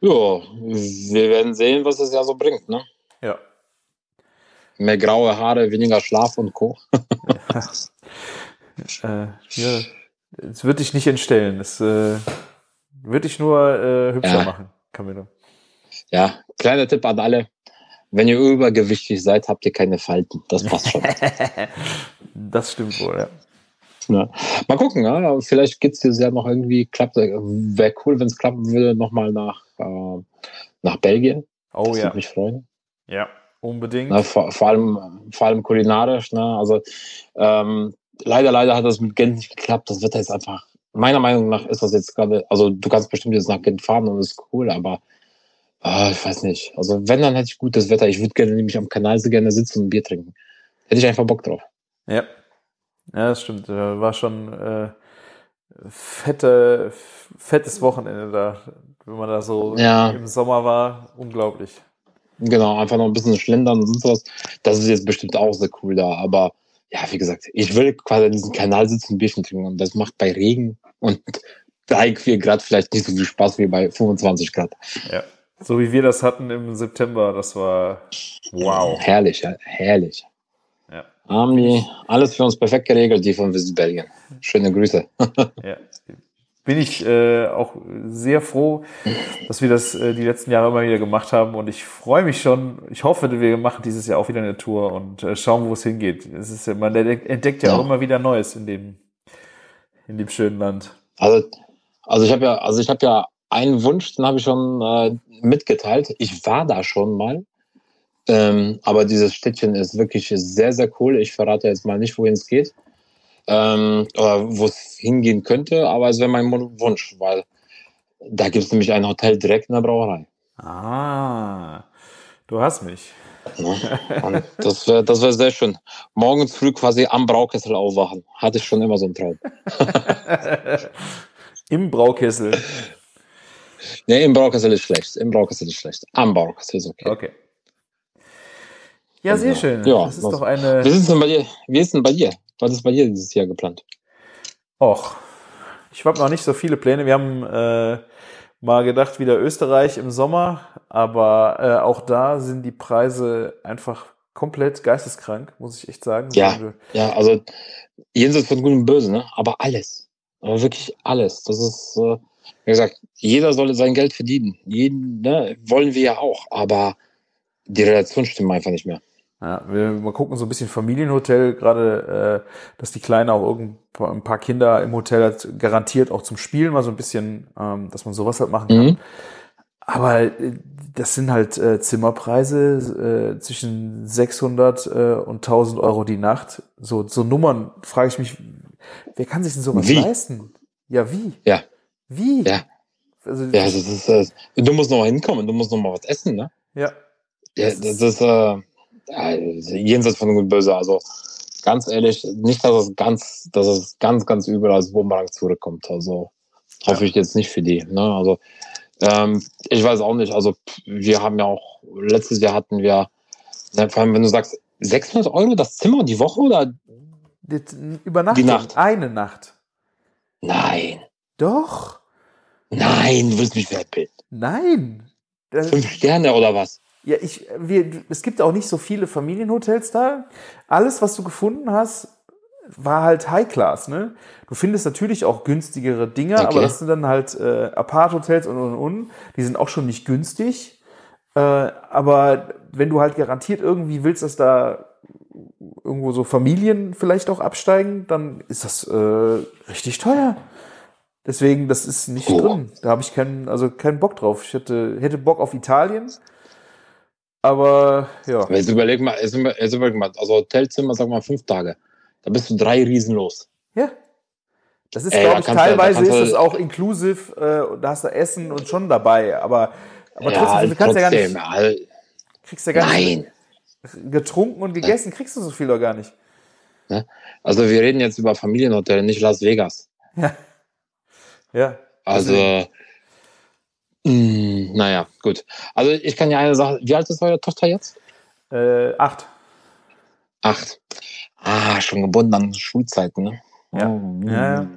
Ja, wir werden sehen, was das Jahr so bringt. Ne? Ja. Mehr graue Haare, weniger Schlaf und Co. [laughs] [laughs] äh, ja. Es wird dich nicht entstellen. Es äh, wird dich nur äh, hübscher Ja. machen, Camilo. Ja, kleiner Tipp an alle. Wenn ihr übergewichtig seid, habt ihr keine Falten. Das passt schon. [laughs] Das stimmt wohl, ja. ne? Mal gucken, ja? vielleicht geht's dieses Jahr noch irgendwie, klappt. Wäre cool, wenn es klappen würde, nochmal nach, äh, nach Belgien. Oh das ja. würde mich freuen. Ja, unbedingt. Ne, vor, vor, allem, vor allem kulinarisch. Ne? Also ähm, leider, leider hat das mit Gent nicht geklappt. Das Wetter ist einfach, meiner Meinung nach ist das jetzt gerade, also du kannst bestimmt jetzt nach Gent fahren und ist cool, aber ah, ich weiß nicht. Also wenn, dann hätte ich gutes Wetter. Ich würde gerne nämlich am Kanal so gerne sitzen und ein Bier trinken. Hätte ich einfach Bock drauf. Ja. Ja, das stimmt. War schon äh, fette, fettes Wochenende da, wenn man da so Ja. im Sommer war. Unglaublich. Genau, einfach noch ein bisschen schlendern und sonst was. Das ist jetzt bestimmt auch sehr cool da. Aber ja, wie gesagt, ich will quasi an diesem Kanal sitzen und Bierchen trinken. Und das macht bei Regen und 3, 4 Grad vielleicht nicht so viel Spaß wie bei 25 Grad. Ja. So wie wir das hatten im September, das war wow. Herrlich, herrlich. Ja. Haben die alles für uns perfekt geregelt, die von Visit Belgien. Schöne Grüße. Ja. [laughs] Bin ich äh, auch sehr froh, dass wir das äh, die letzten Jahre immer wieder gemacht haben und ich freue mich schon. Ich hoffe, wir machen dieses Jahr auch wieder eine Tour und äh, schauen, wo es hingeht. Es ist ja, man entdeckt ja, Ja. auch immer wieder Neues in dem in dem schönen Land. Also, also ich habe ja, also ich habe ja einen Wunsch, den habe ich schon äh, mitgeteilt. Ich war da schon mal. Ähm, aber dieses Städtchen ist wirklich sehr, sehr cool. Ich verrate jetzt mal nicht, wohin es geht. Ähm, oder wo es hingehen könnte, aber es wäre mein Wunsch, weil da gibt es nämlich ein Hotel direkt in der Brauerei. Ah, du hast mich. Ne? [laughs] Und das wäre das wär sehr schön. Morgens früh quasi am Braukessel aufwachen. Hatte ich schon immer so einen Traum. [laughs] Im Braukessel. Nee, im Braukessel ist schlecht. Im Braukessel ist schlecht. Am Braukessel ist okay. Okay. Ja, sehr schön. Ja, das ist was- doch eine. Wie ist es denn bei dir? Wie ist denn bei dir? Was ist bei dir dieses Jahr geplant? Och, ich habe noch nicht so viele Pläne. Wir haben äh, mal gedacht, wieder Österreich im Sommer, aber äh, auch da sind die Preise einfach komplett geisteskrank, muss ich echt sagen. Ja. Also, Ja, also jenseits von Gut und Böse, ne? Aber alles. Aber wirklich alles. Das ist, äh, wie gesagt, jeder solle sein Geld verdienen. Jeden, ne? Wollen wir ja auch. Aber die Relation stimmt einfach nicht mehr. Ja, wir mal gucken, so ein bisschen Familienhotel, gerade, äh, dass die Kleine auch irgend ein paar Kinder im Hotel hat, garantiert auch zum Spielen mal so ein bisschen, ähm, dass man sowas halt machen kann. Mhm. Aber äh, das sind halt äh, Zimmerpreise äh, zwischen 600 äh, und 1000 Euro die Nacht. So, so Nummern frage ich mich, wer kann sich denn sowas Wie? leisten? Ja, wie? Ja. Wie? Ja. Also, Ja, das ist, äh, du musst noch hinkommen, du musst noch mal was essen, ne? ja. Ja, das ist äh, ja, jenseits von Gut und Böse. Also ganz ehrlich, nicht, dass es ganz, dass es ganz, ganz übel als Bumerang zurückkommt. Also hoffe ich jetzt nicht für die. Ne? Also ähm, ich weiß auch nicht. Also wir haben ja auch letztes Jahr hatten wir, ne, vor allem wenn du sagst 600 Euro das Zimmer die Woche oder Die Übernachtung. Die Nacht. Eine Nacht. nein, Doch. nein, du willst mich veräppeln. Nein. Das, Fünf Sterne oder was? Ja, ich, wir, es gibt auch nicht so viele Familienhotels da. Alles, was du gefunden hast, war halt High Class, ne? Du findest natürlich auch günstigere Dinge, Okay. aber das sind dann halt äh, Apart-Hotels und und und. Die sind auch schon nicht günstig. Äh, aber wenn du halt garantiert irgendwie willst, dass da irgendwo so Familien vielleicht auch absteigen, dann ist das äh, richtig teuer. Deswegen, das ist nicht Oh. drin. Da habe ich keinen, also keinen Bock drauf. Ich hätte, hätte Bock auf Italien. Aber ja. Aber jetzt überleg mal, jetzt, jetzt überleg mal, also Hotelzimmer, sag mal fünf Tage. Da bist du drei Riesen los. Ja. Das ist, glaube ich, teilweise ist es auch inklusiv, äh, da hast du Essen und schon dabei. Aber, aber ja, trotzdem, du kannst ja gar trotzdem, nicht, all- kriegst ja gar Nein. nicht getrunken und gegessen, kriegst du so viel doch gar nicht. Also wir reden jetzt über Familienhotel, nicht Las Vegas. Ja. Also, mh, naja, gut. Also ich kann ja eine Sache, wie alt ist eure Tochter jetzt? Äh, acht. Acht. Ah, schon gebunden an Schulzeiten, ne? Ja. Oh, Ja, ja.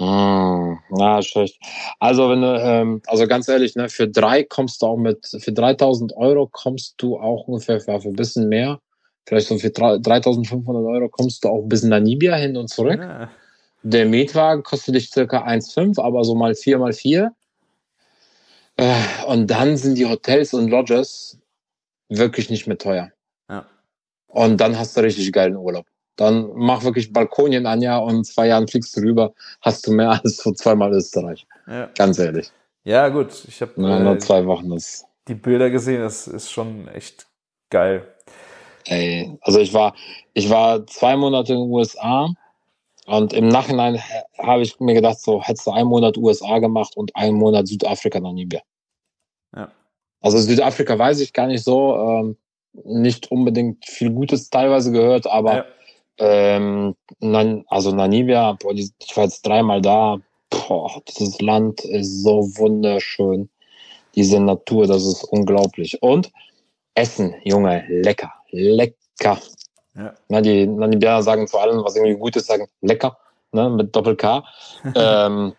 Mm, na, schlecht. Also, wenn du, ähm, also ganz ehrlich, ne, für drei kommst du auch mit, für 3000 Euro kommst du auch ungefähr für, für ein bisschen mehr, vielleicht so für drei- 3500 Euro kommst du auch bis Namibia hin und zurück. Ja. Der Mietwagen kostet dich circa 1,5, aber so mal 4 mal 4. Äh, Und dann sind die Hotels und Lodges wirklich nicht mehr teuer. Ja. Und dann hast du richtig geilen Urlaub. Dann mach wirklich Balkonien, Anja, und in zwei Jahren fliegst du rüber, hast du mehr [laughs] als so zweimal Österreich. Ja. Ganz ehrlich. ja, gut. Ich habe Na, nur äh, zwei Wochen ist. die Bilder gesehen. Das ist schon echt geil. Ey, also ich war, ich war zwei Monate in den USA und im Nachhinein habe ich mir gedacht, so hättest du einen Monat USA gemacht und einen Monat Südafrika, Namibia. Ja. Also Südafrika weiß ich gar nicht so, ähm, nicht unbedingt viel Gutes teilweise gehört, aber Ja. ähm, also Namibia, ich war jetzt dreimal da. Boah, dieses Land ist so wunderschön. Diese Natur, das ist unglaublich. Und Essen, Junge, lecker, lecker. Ja. Na, die Namibianer sagen zu allem, was irgendwie gut ist, sagen lecker, ne, mit Doppel-K. [laughs] ähm,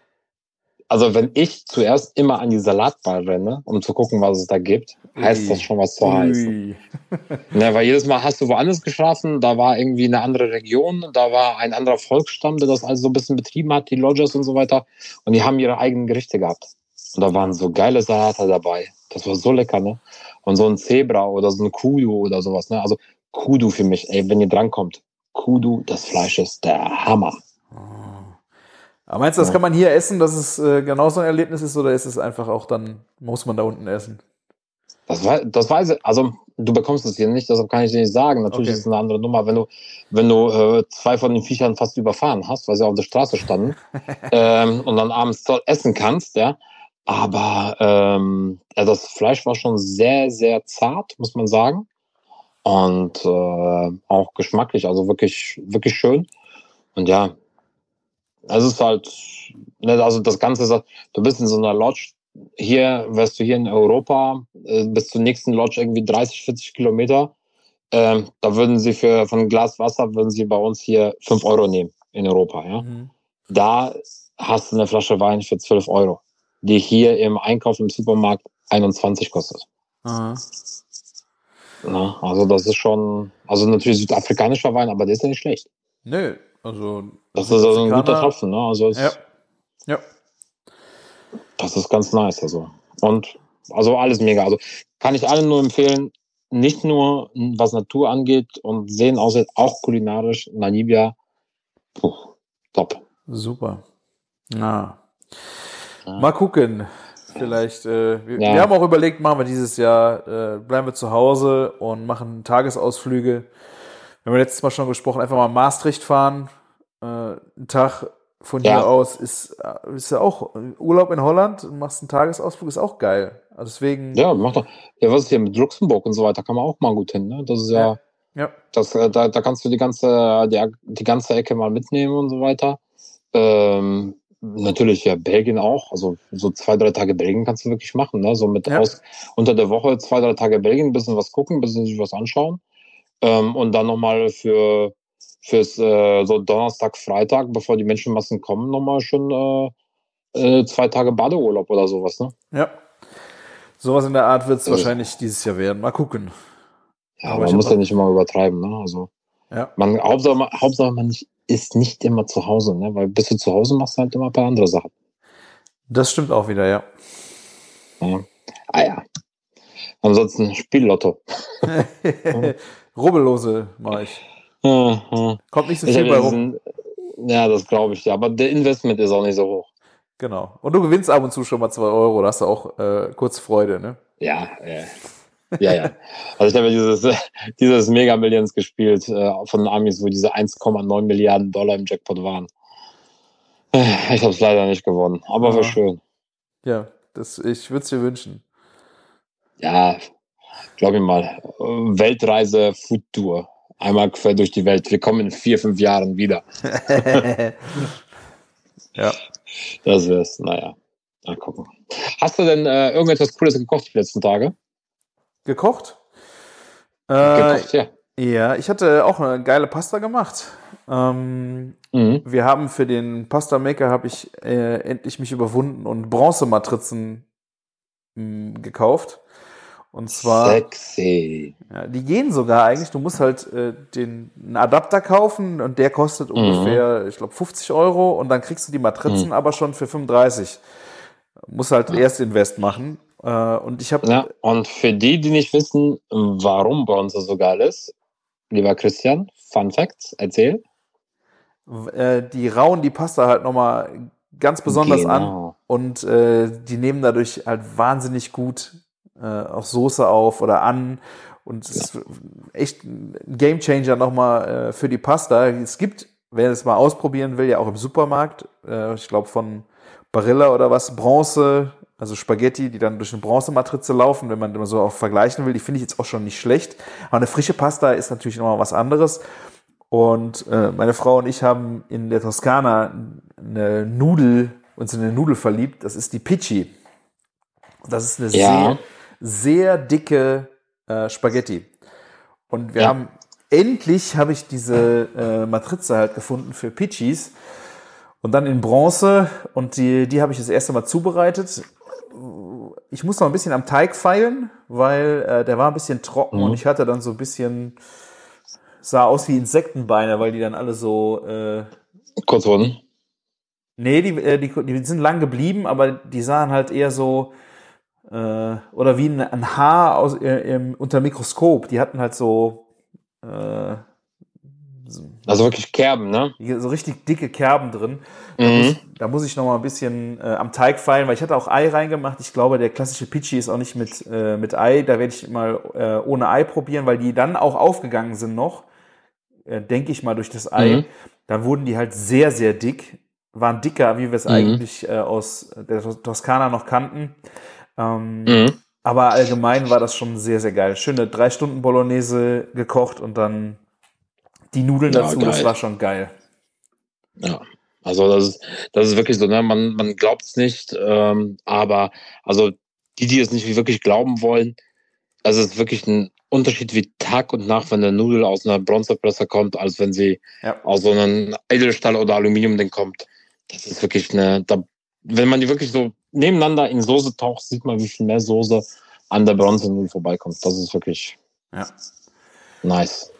also wenn ich zuerst immer an die Salatbar renne, um zu gucken, was es da gibt, heißt das schon was zu heißen. [laughs] Ne, weil jedes Mal hast du woanders geschlafen, da war irgendwie eine andere Region, da war ein anderer Volksstamm, der das also so ein bisschen betrieben hat, die Lodges und so weiter. Und die haben ihre eigenen Gerichte gehabt. Und da waren so geile Salate dabei. Das war so lecker, ne? Und so ein Zebra oder so ein Kudu oder sowas, ne? Also Kudu für mich, ey, wenn ihr drankommt. Kudu, das Fleisch ist der Hammer. Aber meinst du, das kann man hier essen, dass es äh, genauso ein Erlebnis ist, oder ist es einfach auch dann, muss man da unten essen? Das, das weiß ich, also du bekommst es hier nicht, deshalb kann ich dir nicht sagen. Natürlich Okay. ist es eine andere Nummer, wenn du, wenn du äh, zwei von den Viechern fast überfahren hast, weil sie auf der Straße standen [laughs] ähm, und dann abends dort essen kannst, ja. Aber ähm, das Fleisch war schon sehr, sehr zart, muss man sagen. Und äh, auch geschmacklich, also wirklich, wirklich schön. Und ja, es ist halt, ne, also das Ganze ist, halt, du bist in so einer Lodge, hier wärst du hier in Europa äh, bis zur nächsten Lodge irgendwie 30, 40 Kilometer. Ähm, da würden sie für von Glas Wasser würden sie bei uns hier 5 Euro nehmen in Europa. Ja? Mhm. Da hast du eine Flasche Wein für 12 Euro, die hier im Einkauf im Supermarkt 21 kostet. Aha. Na, also das ist schon, also natürlich südafrikanischer Wein, aber der ist ja nicht schlecht. Nö, also. Das ist also ein guter Tropfen. Ne? Also Ja. Ja. Das ist ganz nice. Also. Und also alles mega. Also kann ich allen nur empfehlen, nicht nur was Natur angeht und Sehen aussieht, auch kulinarisch, Namibia, puh, top. Super. Ja. Ja. Mal gucken. Vielleicht, äh, wir, Ja. wir haben auch überlegt, machen wir dieses Jahr, äh, bleiben wir zu Hause und machen Tagesausflüge. Wir haben letztes Mal schon gesprochen, einfach mal Maastricht fahren. Äh, ein Tag von Ja. hier aus ist, äh, ist ja auch Urlaub in Holland und machst einen Tagesausflug, ist auch geil. Also deswegen, Ja, macht doch. Ja, was ist hier mit Luxemburg und so weiter, kann man auch mal gut hin. Ne? Das ist ja, ja. das, äh, da, da kannst du die ganze, die, die ganze Ecke mal mitnehmen und so weiter. Ähm, natürlich, ja, Belgien auch. Also so zwei, drei Tage Belgien kannst du wirklich machen. Ne? So mit Ja. aus, unter der Woche zwei, drei Tage Belgien, ein bisschen was gucken, ein bisschen sich was anschauen. Ähm, und dann nochmal für fürs äh, so Donnerstag, Freitag, bevor die Menschenmassen kommen, nochmal schon äh, äh, zwei Tage Badeurlaub oder sowas. Ne? ja. Sowas in der Art wird es wahrscheinlich dieses Jahr werden. Mal gucken. Ja, Aber man muss ja nicht immer übertreiben. Ne? Also Ja. man, Hauptsache, man, Hauptsache man nicht, ist nicht immer zu Hause, ne? weil bis du zu Hause machst halt immer ein paar andere Sachen. Das stimmt auch wieder, ja. Ja. Ah ja. Ansonsten Spiellotto. [laughs] Rubbellose mache ich. Ja. Kommt nicht so viel bei rum. Ja, das glaube ich ja. Aber der Investment ist auch nicht so hoch. Genau. Und du gewinnst ab und zu schon mal zwei Euro, da hast du auch äh, kurz Freude, ne? Ja, ja. Ja, ja. Also ich habe dieses, [laughs] dieses Mega Millions gespielt äh, von den Amis, wo diese 1,9 Milliarden Dollar im Jackpot waren. Ich habe es leider nicht gewonnen, aber Ja. war schön. Ja, das, ich würde es dir wünschen. Ja, glaube ich mal. Weltreise Food Tour. Einmal quer durch die Welt. Wir kommen in vier, fünf Jahren wieder. [laughs] ja. Das wär's. Naja, mal gucken. Hast du denn äh, irgendetwas Cooles gekocht die letzten Tage? Gekocht? Äh, Gekocht, ja. ja, ich hatte auch eine geile Pasta gemacht. Ähm, Mhm. wir haben für den Pasta Maker habe ich äh, endlich mich überwunden und Bronzematrizen mh, gekauft. Und zwar Sexy. Ja, die gehen sogar eigentlich. Du musst halt äh, den einen Adapter kaufen und der kostet Mhm. ungefähr, ich glaube, 50 Euro und dann kriegst du die Matrizen aber schon für 35. Muss halt erst Invest machen. Äh, und ich habe Ja, und für die, die nicht wissen, warum Bronze so geil ist, lieber Christian, Fun Facts, erzähl. äh, die rauen die Pasta halt nochmal ganz besonders an Genau. und äh, die nehmen dadurch halt wahnsinnig gut äh, auch Soße auf oder an. Und es ist echt ein Gamechanger nochmal äh, für die Pasta. Es gibt, wer es mal ausprobieren will, ja auch im Supermarkt, äh, ich glaube von Barilla oder was, Bronze, also Spaghetti, die dann durch eine Bronzematrize laufen, wenn man immer so auch vergleichen will. Die finde ich jetzt auch schon nicht schlecht. Aber eine frische Pasta ist natürlich nochmal was anderes. Und äh, meine Frau und ich haben in der Toskana eine Nudel, uns in eine Nudel verliebt. Das ist die Pici. Das ist eine Ja. sehr, sehr dicke äh, Spaghetti. Und wir Ja. haben endlich habe ich diese äh, Matrize halt gefunden für Pichis. Und dann in Bronze und die, die habe ich das erste Mal zubereitet. Ich muss noch ein bisschen am Teig feilen, weil äh, der war ein bisschen trocken Mhm. und ich hatte dann so ein bisschen, sah aus wie Insektenbeine, weil die dann alle so, äh, Kurz wurden. nee, die, äh, die, die sind lang geblieben, aber die sahen halt eher so, äh, oder wie ein, ein Haar aus, äh, im, unter Mikroskop. Die hatten halt so, äh, Also wirklich Kerben, ne? so richtig dicke Kerben drin. Mhm. Da muss ich noch mal ein bisschen äh, am Teig feilen, weil ich hatte auch Ei reingemacht. Ich glaube, der klassische Pichi ist auch nicht mit, äh, mit Ei. Da werde ich mal äh, ohne Ei probieren, weil die dann auch aufgegangen sind noch. Äh, Denke ich mal durch das Ei. Mhm. Da wurden die halt sehr, sehr dick. Waren dicker, wie wir es Mhm. eigentlich äh, aus der Tos- Toskana noch kannten. Ähm, Mhm. aber allgemein war das schon sehr, sehr geil. Schöne drei Stunden Bolognese gekocht und dann die Nudeln Ja, dazu. Das geil. war schon geil. Ja. Also das ist, das ist wirklich so, ne? Man, man glaubt es nicht, ähm, aber also die, die es nicht wirklich glauben wollen, also es ist wirklich ein Unterschied wie Tag und Nacht, wenn eine Nudel aus einer Bronzepresse kommt, als wenn sie Ja. aus so einem Edelstahl oder Aluminium-Ding kommt. Das ist wirklich eine, da, wenn man die wirklich so nebeneinander in Soße taucht, sieht man, wie viel mehr Soße an der Bronzenudel vorbeikommt. Das ist wirklich Ja. nice.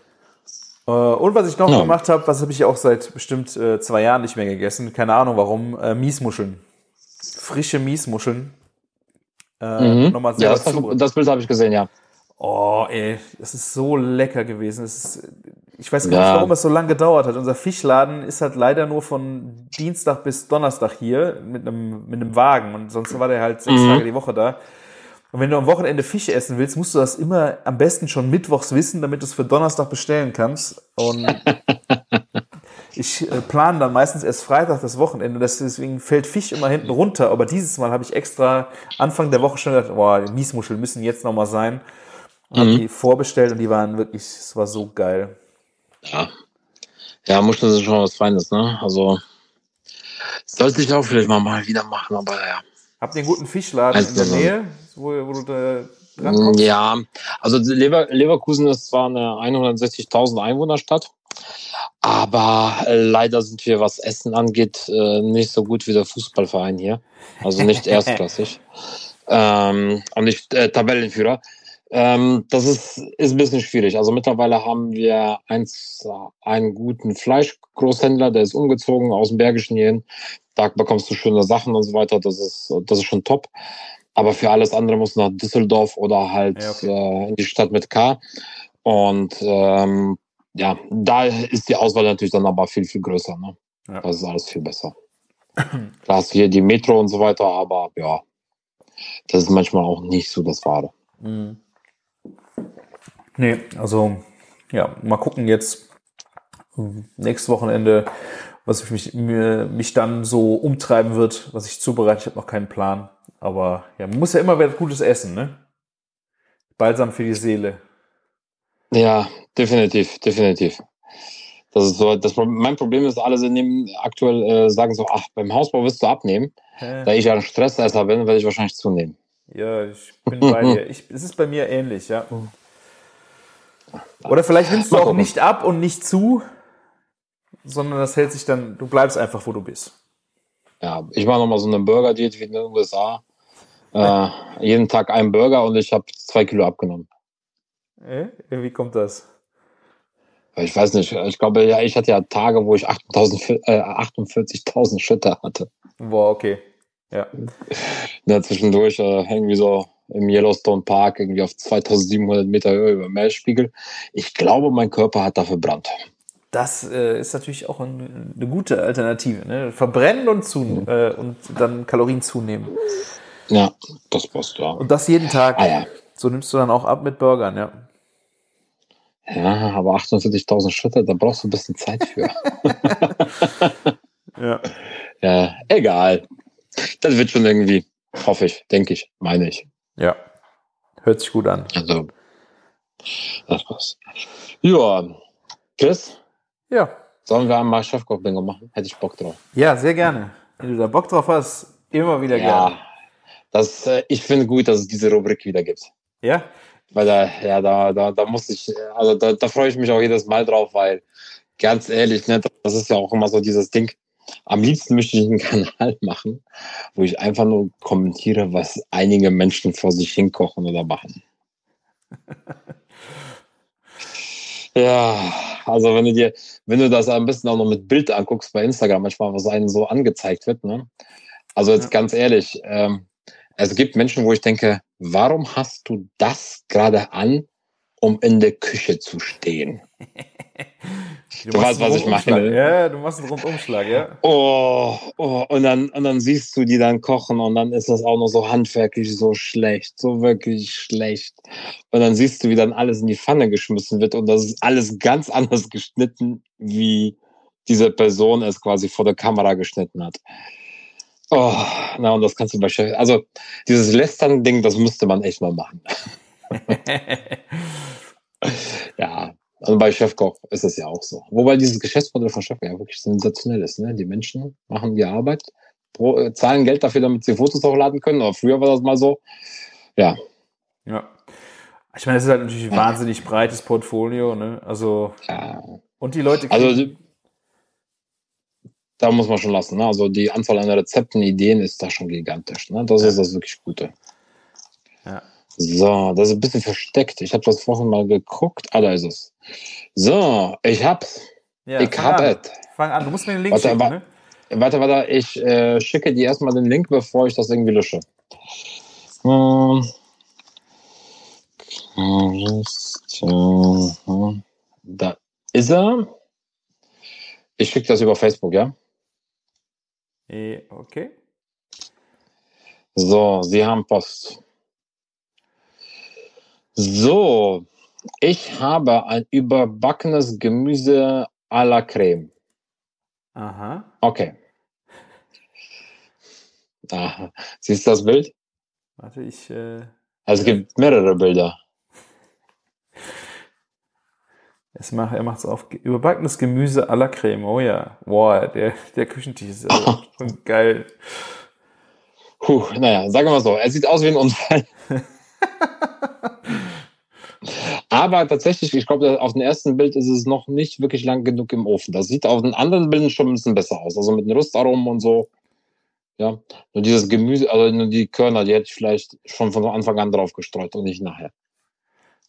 Äh, Und was ich noch Ja. gemacht habe, was habe ich auch seit bestimmt äh, zwei Jahren nicht mehr gegessen. Keine Ahnung warum. Äh, Miesmuscheln. Frische Miesmuscheln. Äh, Mhm. Nochmal Ja, das, das Bild habe ich gesehen, ja. Oh, ey, das ist so lecker gewesen. Es ist, ich weiß gar Ja. nicht, warum es so lange gedauert hat. Unser Fischladen ist halt leider nur von Dienstag bis Donnerstag hier mit einem, mit einem Wagen. Und sonst war der halt sechs Mhm. Tage die Woche da. Und wenn du am Wochenende Fisch essen willst, musst du das immer am besten schon mittwochs wissen, damit du es für Donnerstag bestellen kannst. Und [laughs] ich äh, plane dann meistens erst Freitag das Wochenende. Deswegen fällt Fisch immer hinten runter. Aber dieses Mal habe ich extra Anfang der Woche schon gedacht, boah, die Miesmuscheln müssen jetzt noch mal sein. Und Mhm. die vorbestellt und die waren wirklich, es war so geil. Ja. Ja, Muscheln sind schon was Feines, ne? Also sollte ich auch vielleicht mal, mal wieder machen, aber ja. Habt ihr einen guten Fischladen Also, in der so. Nähe, wo, wo du da drankommst? Ja, also Lever Leverkusen ist zwar eine 160.000 Einwohnerstadt, aber äh, leider sind wir, was Essen angeht, äh, nicht so gut wie der Fußballverein hier. Also nicht [laughs] erstklassig. ähm, und nicht äh, Tabellenführer. Ähm, das ist, ist ein bisschen schwierig. Also mittlerweile haben wir eins, einen guten Fleischgroßhändler, der ist umgezogen aus dem Bergischen hierhin. Da bekommst du schöne Sachen und so weiter. Das ist, das ist schon top. Aber für alles andere muss nach Düsseldorf oder halt Ja, okay. äh, in die Stadt mit K. Und ähm, ja, da ist die Auswahl natürlich dann aber viel, viel größer. Ne? Ja. Das ist alles viel besser. [clears throat] Klar hast du hier die Metro und so weiter, aber ja, das ist manchmal auch nicht so das Wahre. Mhm. Nee, also ja, mal gucken jetzt nächstes Wochenende, was mich, mich dann so umtreiben wird, was ich zubereite. Ich habe noch keinen Plan. Aber ja, man muss ja immer wieder Gutes essen, ne? Balsam für die Seele. Ja, definitiv, definitiv. Das ist so, das, mein Problem ist, alle sind aktuell äh, sagen so, ach, beim Hausbau wirst du abnehmen. Hä? Da ich ja ein Stressesser bin, werde ich wahrscheinlich zunehmen. Ja, ich bin bei [laughs] dir. Ich, es ist bei mir ähnlich, ja. Oder vielleicht nimmst du auch nicht ab und nicht zu, sondern das hält sich dann, du bleibst einfach, wo du bist. Ja, ich mache nochmal so eine Burger-Diät wie in den USA. Äh, jeden Tag einen Burger und ich habe zwei Kilo abgenommen. Äh? Wie kommt das? Ich weiß nicht. Ich glaube, ja, ich hatte ja Tage, wo ich 48.000 äh, 48 Schritte hatte. Boah, okay. Ja. ja zwischendurch äh, irgendwie so im Yellowstone Park irgendwie auf 2700 Meter Höhe über Meeresspiegel. Ich glaube, mein Körper hat dafür verbrannt. Das äh, ist natürlich auch ein, eine gute Alternative. Ne? Verbrennen und, zu, äh, und dann Kalorien zunehmen. Ja, das passt, ja. Und das jeden Tag. Ah, ja. So nimmst du dann auch ab mit Burgern, ja. Ja, aber 48.000 Schritte, da brauchst du ein bisschen Zeit für. [laughs] ja. Ja, egal. Das wird schon irgendwie, hoffe ich, denke ich, meine ich. Ja, hört sich gut an. Also, das passt. Ja, Chris? Ja. Sollen wir einmal Chefkoch-Bingo machen? Hätte ich Bock drauf. Ja, sehr gerne. Wenn du da Bock drauf hast, immer wieder ja, gerne. Das, äh, ich finde gut, dass es diese Rubrik wieder gibt. Ja? Weil da, ja, da, da, da muss ich, also da, da freue ich mich auch jedes Mal drauf, weil ganz ehrlich, ne, das ist ja auch immer so dieses Ding. Am liebsten möchte ich einen [laughs] Kanal machen, wo ich einfach nur kommentiere, was einige Menschen vor sich hinkochen oder machen. [laughs] ja, also wenn du dir, wenn du das ein bisschen auch noch mit Bild anguckst bei Instagram, manchmal, was einem so angezeigt wird, ne? Also jetzt ganz ehrlich, ähm, es gibt Menschen, wo ich denke, warum hast du das gerade an, um in der Küche zu stehen? [laughs] Du, du weißt, was ich meine. Ja, du machst einen Rundumschlag, ja. Oh, oh, und dann, und dann siehst du die dann kochen und dann ist das auch noch so handwerklich so schlecht, so wirklich schlecht. Und dann siehst du, wie dann alles in die Pfanne geschmissen wird und das ist alles ganz anders [laughs] geschnitten, wie diese Person es quasi vor der Kamera geschnitten hat. Oh, na, und das kannst du bei Chef. Also, dieses Lästern-Ding, das müsste man echt mal machen. [laughs] ja, also bei Chefkoch ist es ja auch so. Wobei dieses Geschäftsmodell von Chefkoch ja wirklich sensationell ist. Ne? Die Menschen machen die Arbeit, pro, äh, zahlen Geld dafür, damit sie Fotos hochladen können. Aber früher war das mal so. Ja. Ja. Ich meine, es ist halt natürlich ein wahnsinnig breites Portfolio. Ne? Also. Ja. Und die Leute. Also, da muss man schon lassen. Ne? Also die Anzahl an Rezepten, Ideen ist da schon gigantisch. Ne? Das ja. ist das wirklich Gute. Ja. So, das ist ein bisschen versteckt. Ich habe das vorhin mal geguckt. Ah, da ist es. So, ich hab's. Ja, ich hab es. Fang an, du musst mir den Link warte, schicken, ne? Warte, warte, ich äh, schicke dir erstmal den Link, bevor ich das irgendwie lösche. Ähm, da ist er. Ich schicke das über Facebook, ja? Okay. So, Sie haben Post. So, ich habe ein überbackenes Gemüse à la Creme. Aha. Okay. Aha. Siehst du das Bild? Warte, ich. Äh, also es gibt mehrere Bilder. Es macht, er macht es auf überbackenes Gemüse à la Creme. Oh ja. Boah, der, der Küchentisch ist also [laughs] schon geil. Puh, naja, sagen wir mal so. Er sieht aus wie ein Unfall. [laughs] Aber tatsächlich, ich glaube, auf dem ersten Bild ist es noch nicht wirklich lang genug im Ofen. Das sieht auf den anderen Bildern schon ein bisschen besser aus. Also mit den Rüstaromen und so. Ja, nur dieses Gemüse, also nur die Körner, die hätte ich vielleicht schon von Anfang an drauf gestreut und nicht nachher.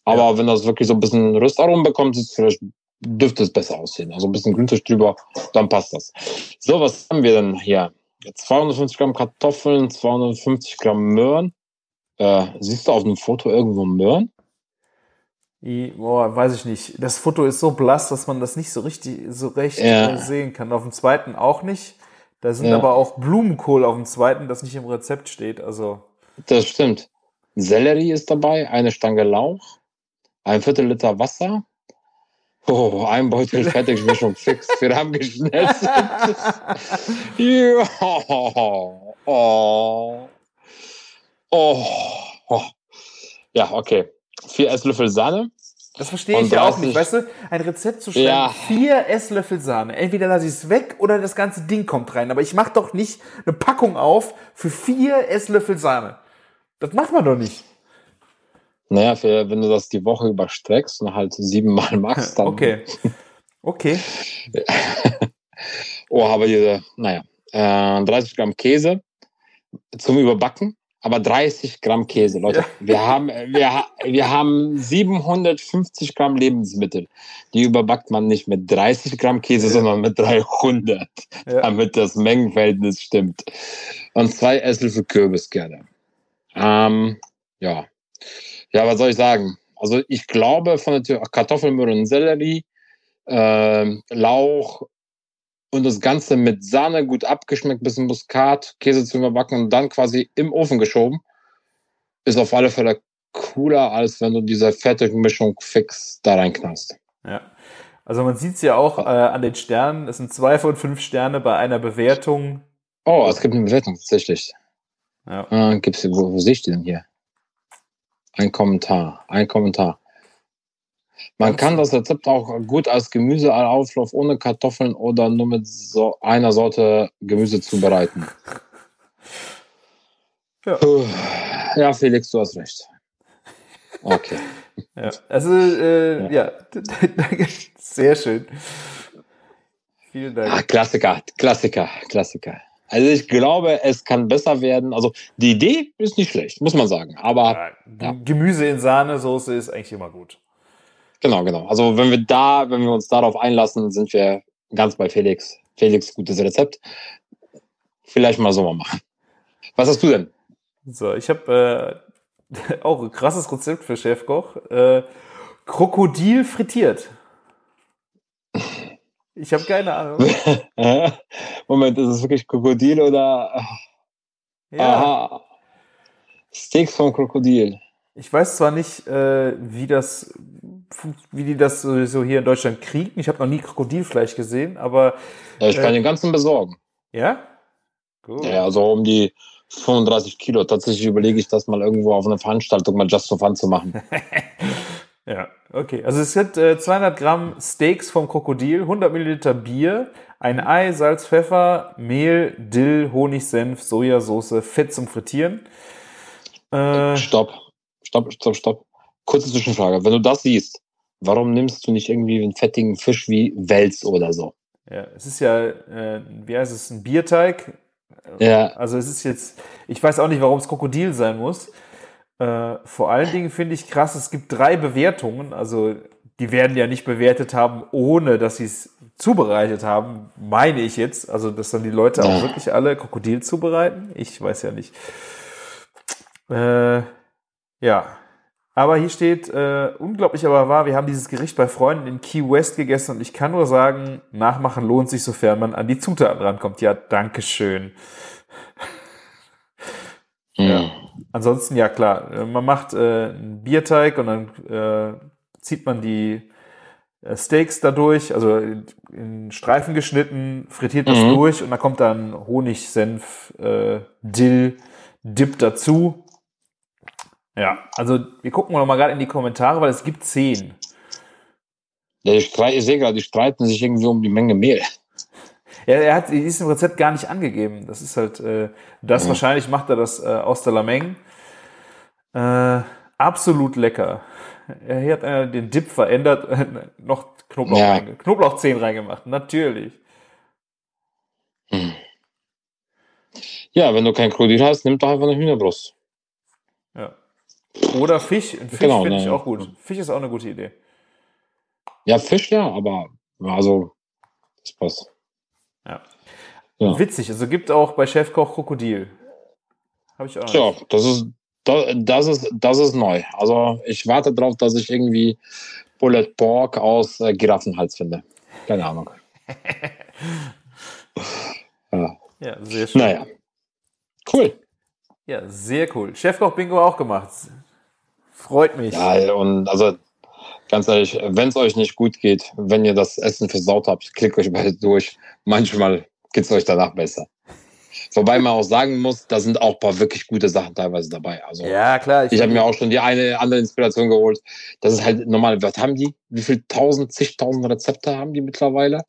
Aber ja. wenn das wirklich so ein bisschen Röstaromen bekommt, ist vielleicht dürfte es besser aussehen. Also ein bisschen Grünfisch drüber, dann passt das. So, was haben wir denn hier? 250 Gramm Kartoffeln, 250 Gramm Möhren. Äh, siehst du auf dem Foto irgendwo Möhren? I, boah, weiß ich nicht. Das Foto ist so blass, dass man das nicht so richtig, so recht Ja. äh, sehen kann. Auf dem zweiten auch nicht. Da sind Ja. aber auch Blumenkohl auf dem zweiten, das nicht im Rezept steht. Also, Das stimmt. Sellerie ist dabei, eine Stange Lauch, ein Viertel Liter Wasser, oh, ein Beutel [laughs] Fertigmischung fix für geschnetzt. [laughs] ja. Oh. Oh. Oh. Ja, okay. Vier Esslöffel Sahne. das verstehe ich ja auch 30 nicht. Weißt du, ein Rezept zu schreiben, Ja. vier Esslöffel Sahne. Entweder lasse ich es weg oder das ganze Ding kommt rein. Aber ich mache doch nicht eine Packung auf für vier Esslöffel Sahne. Das macht man doch nicht. Naja, für, wenn du das die Woche überstreckst und halt siebenmal [laughs] machst, dann. Okay. Okay. [laughs] Oh, aber diese, naja, äh, 30 Gramm Käse zum Überbacken, aber 30 Gramm Käse, Leute. Ja. Wir haben, wir, wir haben 750 Gramm Lebensmittel. Die überbackt man nicht mit 30 Gramm Käse, Ja. sondern mit 300, Ja. damit das Mengenverhältnis stimmt. Und zwei Esslöffel Kürbis gerne. Ähm, ja. Ja, was soll ich sagen? Also ich glaube von der Tür Kartoffeln, Möhren und Sellerie, ähm, Lauch und das Ganze mit Sahne gut abgeschmeckt, bisschen Muskat, Käse zu überbacken und dann quasi im Ofen geschoben, ist auf alle Fälle cooler, als wenn du diese fertige Mischung fix da reinknallst. Ja. Also man sieht es ja auch äh, an den Sternen. Es sind zwei von fünf Sterne bei einer Bewertung. Oh, es gibt eine Bewertung tatsächlich. Ja. Äh, gibt's, wo, wo sehe ich die denn hier? Ein Kommentar, ein Kommentar. Man kann das Rezept auch gut als Gemüseauflauf ohne Kartoffeln oder nur mit so einer Sorte Gemüse zubereiten. Ja. Ja, Felix, du hast recht. Okay. [laughs] ja. Also, äh, ja. [laughs] Danke. Sehr schön. Vielen Dank. Klassiker, Klassiker, Klassiker. Also ich glaube, es kann besser werden. Also die Idee ist nicht schlecht, muss man sagen. Aber Ja. Gemüse in Sahnesoße ist eigentlich immer gut. Genau, genau. Also wenn wir da, wenn wir uns darauf einlassen, sind wir ganz bei Felix. Felix, gutes Rezept. Vielleicht mal so mal machen. Was hast du denn? So, ich habe äh, [laughs] auch ein krasses Rezept für Chefkoch. Äh, Krokodil frittiert. Ich habe keine Ahnung. [laughs] Moment, ist es wirklich Krokodil oder? Ja, Aha. Steaks vom Krokodil. ich weiß zwar nicht, äh, wie das, wie die das so, hier in Deutschland kriegen. Ich habe noch nie Krokodilfleisch gesehen, aber Ja, ich kann Äh. den ganzen besorgen. ja. Gut. Ja, also um die 35 Kilo. Tatsächlich überlege ich das mal irgendwo auf einer Veranstaltung mal just for fun zu machen. [laughs] Ja, okay. Also es sind äh, 200 Gramm Steaks vom Krokodil, 100 Milliliter Bier, ein Ei, Salz, Pfeffer, Mehl, Dill, Honig, Senf, Sojasauce, Fett zum Frittieren. Äh, Stopp, stopp, stopp, stopp. Kurze Zwischenfrage. Wenn du das siehst, warum nimmst du nicht irgendwie einen fettigen Fisch wie Wels oder so? ja, es ist ja, äh, wie heißt es, ein Bierteig. Ja, Also es ist jetzt, ich weiß auch nicht, warum es Krokodil sein muss. Äh, vor allen Dingen finde ich krass, es gibt drei Bewertungen. Also die werden ja nicht bewertet haben, ohne dass sie es zubereitet haben, meine ich jetzt. Also dass dann die Leute auch Ja. wirklich alle Krokodil zubereiten. Ich weiß ja nicht. Äh, ja. Aber hier steht, äh, unglaublich aber wahr, wir haben dieses Gericht bei Freunden in Key West gegessen und ich kann nur sagen, nachmachen lohnt sich, sofern man an die Zutaten rankommt. Ja, Dankeschön. Ja. Hm. Ansonsten, ja klar, äh, man macht äh, einen Bierteig und dann äh, zieht man die äh, Steaks dadurch, also in, in Streifen geschnitten, frittiert das Mhm. durch und dann kommt dann Honig, Senf, äh, Dill, Dip dazu. Ja, also wir gucken noch mal gerade in die Kommentare, weil es gibt zehn. Ja, ich, ich sehe gerade, die streiten sich irgendwie um die Menge Mehl. Ja, er hat die ist im Rezept gar nicht angegeben. Das ist halt äh, das. Mhm. Wahrscheinlich macht er das äh, aus der Lameng. Äh, absolut lecker. Er hier hat äh, den Dip verändert, [laughs] noch Knoblauch, Ja. reinge Knoblauchzehen reingemacht. Natürlich. Hm. Ja, wenn du kein Krokodil hast, nimm doch einfach eine Hühnerbrust. Ja. Oder Fisch. Fisch Genau, finde ich ne. auch gut. Fisch ist auch eine gute Idee. Ja, Fisch ja, aber also, das passt. Ja. Ja. Witzig. Also gibt auch bei Chefkoch Krokodil. Habe ich auch nicht. das ist, Da- Das ist, das ist neu. Also ich warte darauf, dass ich irgendwie Bullet Pork aus äh, Giraffenhals finde. Keine Ahnung. [laughs] ja. Ja, sehr schön. Naja. Cool. Ja, sehr cool. Chefkoch Bingo auch gemacht. Freut mich. Ja, und also ganz ehrlich, wenn es euch nicht gut geht, wenn ihr das Essen versaut habt, klickt euch mal durch. Manchmal geht es euch danach besser. Wobei man auch sagen muss, da sind auch ein paar wirklich gute Sachen teilweise dabei. Also Ja, klar. ich habe mir auch schon die eine andere Inspiration geholt. Das ist halt normal. Was haben die? Wie viel tausend, zigtausend Rezepte haben die mittlerweile?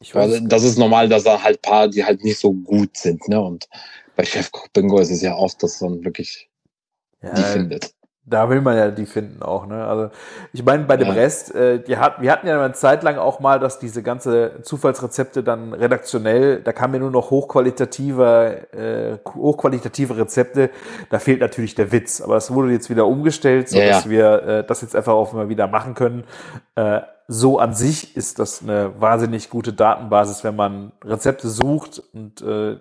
ich weiß, Also, das ist normal, dass da halt paar, die halt nicht so gut sind. Ne? Und bei Chefkoch Bingo ist es ja oft, dass man wirklich die ja, findet. Da will man ja die finden auch. Ne? Also ich meine, bei dem Ja. Rest, äh, die hat, wir hatten ja eine Zeit lang auch mal, dass diese ganze Zufallsrezepte dann redaktionell, da kamen ja nur noch hochqualitative, äh, hochqualitative Rezepte. Da fehlt natürlich der Witz. Aber es wurde jetzt wieder umgestellt, so Ja, ja. dass wir äh, das jetzt einfach auch mal wieder machen können. Äh, so an sich ist das eine wahnsinnig gute Datenbasis, wenn man Rezepte sucht und äh,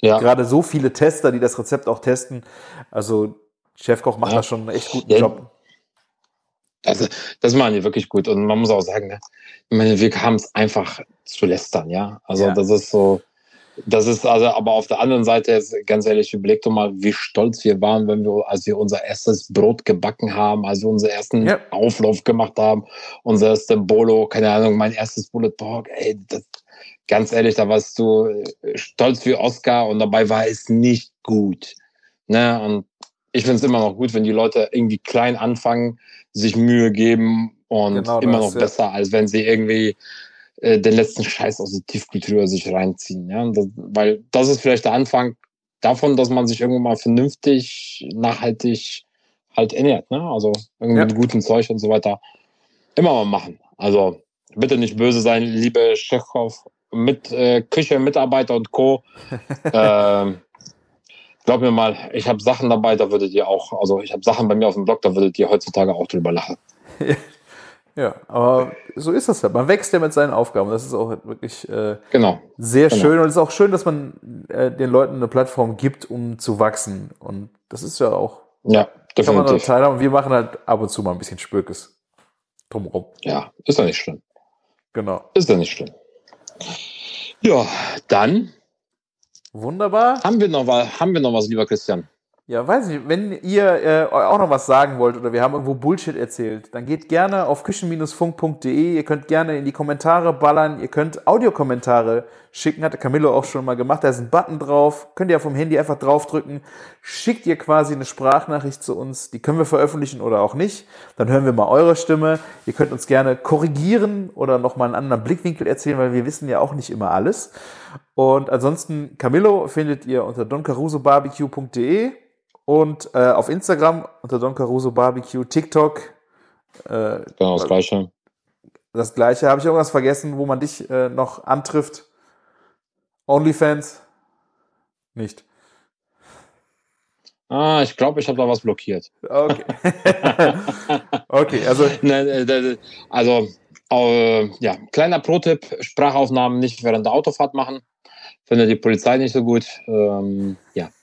Ja. gerade so viele Tester, die das Rezept auch testen. Also Chefkoch macht Ja. da schon einen echt guten Ja. Job. Also, das machen die wirklich gut. Und man muss auch sagen, ne, ich meine, wir haben es einfach zu lästern, ja. Also, Ja. das ist so, das ist also, aber auf der anderen Seite, ist, ganz ehrlich, überleg doch mal, wie stolz wir waren, wenn wir, als wir unser erstes Brot gebacken haben, als wir unseren ersten Ja. Auflauf gemacht haben, unser erstes Bolo, keine Ahnung, mein erstes Bullet Pork, ey, das, ganz ehrlich, da warst du äh, stolz wie Oscar und dabei war es nicht gut. Ne? Und ich finde es immer noch gut, wenn die Leute irgendwie klein anfangen, sich Mühe geben und Genau immer das, noch ja. besser, als wenn sie irgendwie äh, den letzten Scheiß aus der Tiefkultur sich reinziehen. Ja? Das, weil das ist vielleicht der Anfang davon, dass man sich irgendwann mal vernünftig, nachhaltig halt ernährt. Ne? Also irgendwie Ja. mit gutem Zeug und so weiter. Immer mal machen. Also bitte nicht böse sein, liebe Chefkoch, mit äh, Küche, Mitarbeiter und Co. [laughs] ähm, glaub mir mal, ich habe Sachen dabei, da würdet ihr auch, also ich habe Sachen bei mir auf dem Blog, da würdet ihr heutzutage auch drüber lachen. [laughs] Ja, aber so ist das ja. Man wächst ja mit seinen Aufgaben. Das ist auch wirklich äh, Genau. sehr Genau. schön und es ist auch schön, dass man äh, den Leuten eine Plattform gibt, um zu wachsen. Und das ist ja auch, Ja, kann man da definitiv. teilhaben. Und wir machen halt ab und zu mal ein bisschen Spökes drumherum. Ja, ist ja nicht schlimm. Genau. Ist ja nicht schlimm. Ja, dann Wunderbar. haben wir noch was, haben wir noch was, lieber Christian. Ja, weiß nicht, wenn ihr äh, auch noch was sagen wollt oder wir haben irgendwo Bullshit erzählt, dann geht gerne auf küchen-funk.de. Ihr könnt gerne in die Kommentare ballern. Ihr könnt Audiokommentare schicken, hatte Camillo auch schon mal gemacht. Da ist ein Button drauf. Könnt ihr auf dem Handy einfach draufdrücken. Schickt ihr quasi eine Sprachnachricht zu uns. Die können wir veröffentlichen oder auch nicht. Dann hören wir mal eure Stimme. Ihr könnt uns gerne korrigieren oder nochmal einen anderen Blickwinkel erzählen, weil wir wissen ja auch nicht immer alles. Und ansonsten, Camillo findet ihr unter doncarusobarbecue.de und äh, auf Instagram unter Don Caruso Barbecue, TikTok. Äh, Genau das Gleiche. das gleiche. Habe ich irgendwas vergessen, wo man dich äh, noch antrifft? OnlyFans? Nicht. Ah, ich glaube, ich habe da was blockiert. Okay. [laughs] okay, also Ne, äh, d- Also, äh, ja, kleiner Pro-Tipp: Sprachaufnahmen nicht während der Autofahrt machen. Findet die Polizei nicht so gut. Ähm, ja. [laughs]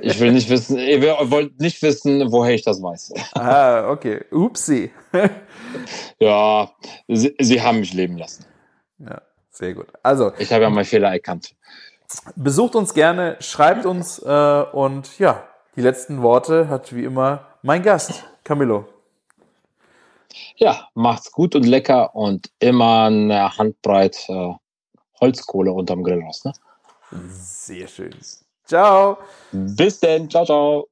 Ich will nicht wissen, ihr wollt nicht wissen, woher ich das weiß. ah, okay. Upsi. [laughs] Ja, sie, sie haben mich leben lassen. ja, sehr gut. Also, Ich habe ja meinen Fehler erkannt. besucht uns gerne, schreibt uns äh, und ja, die letzten Worte hat wie immer mein Gast, Camillo. Ja, macht's gut und lecker und immer eine Handbreit äh, Holzkohle unterm Grill raus. Ne? Sehr schön. Ciao. Bis denn, ciao, ciao.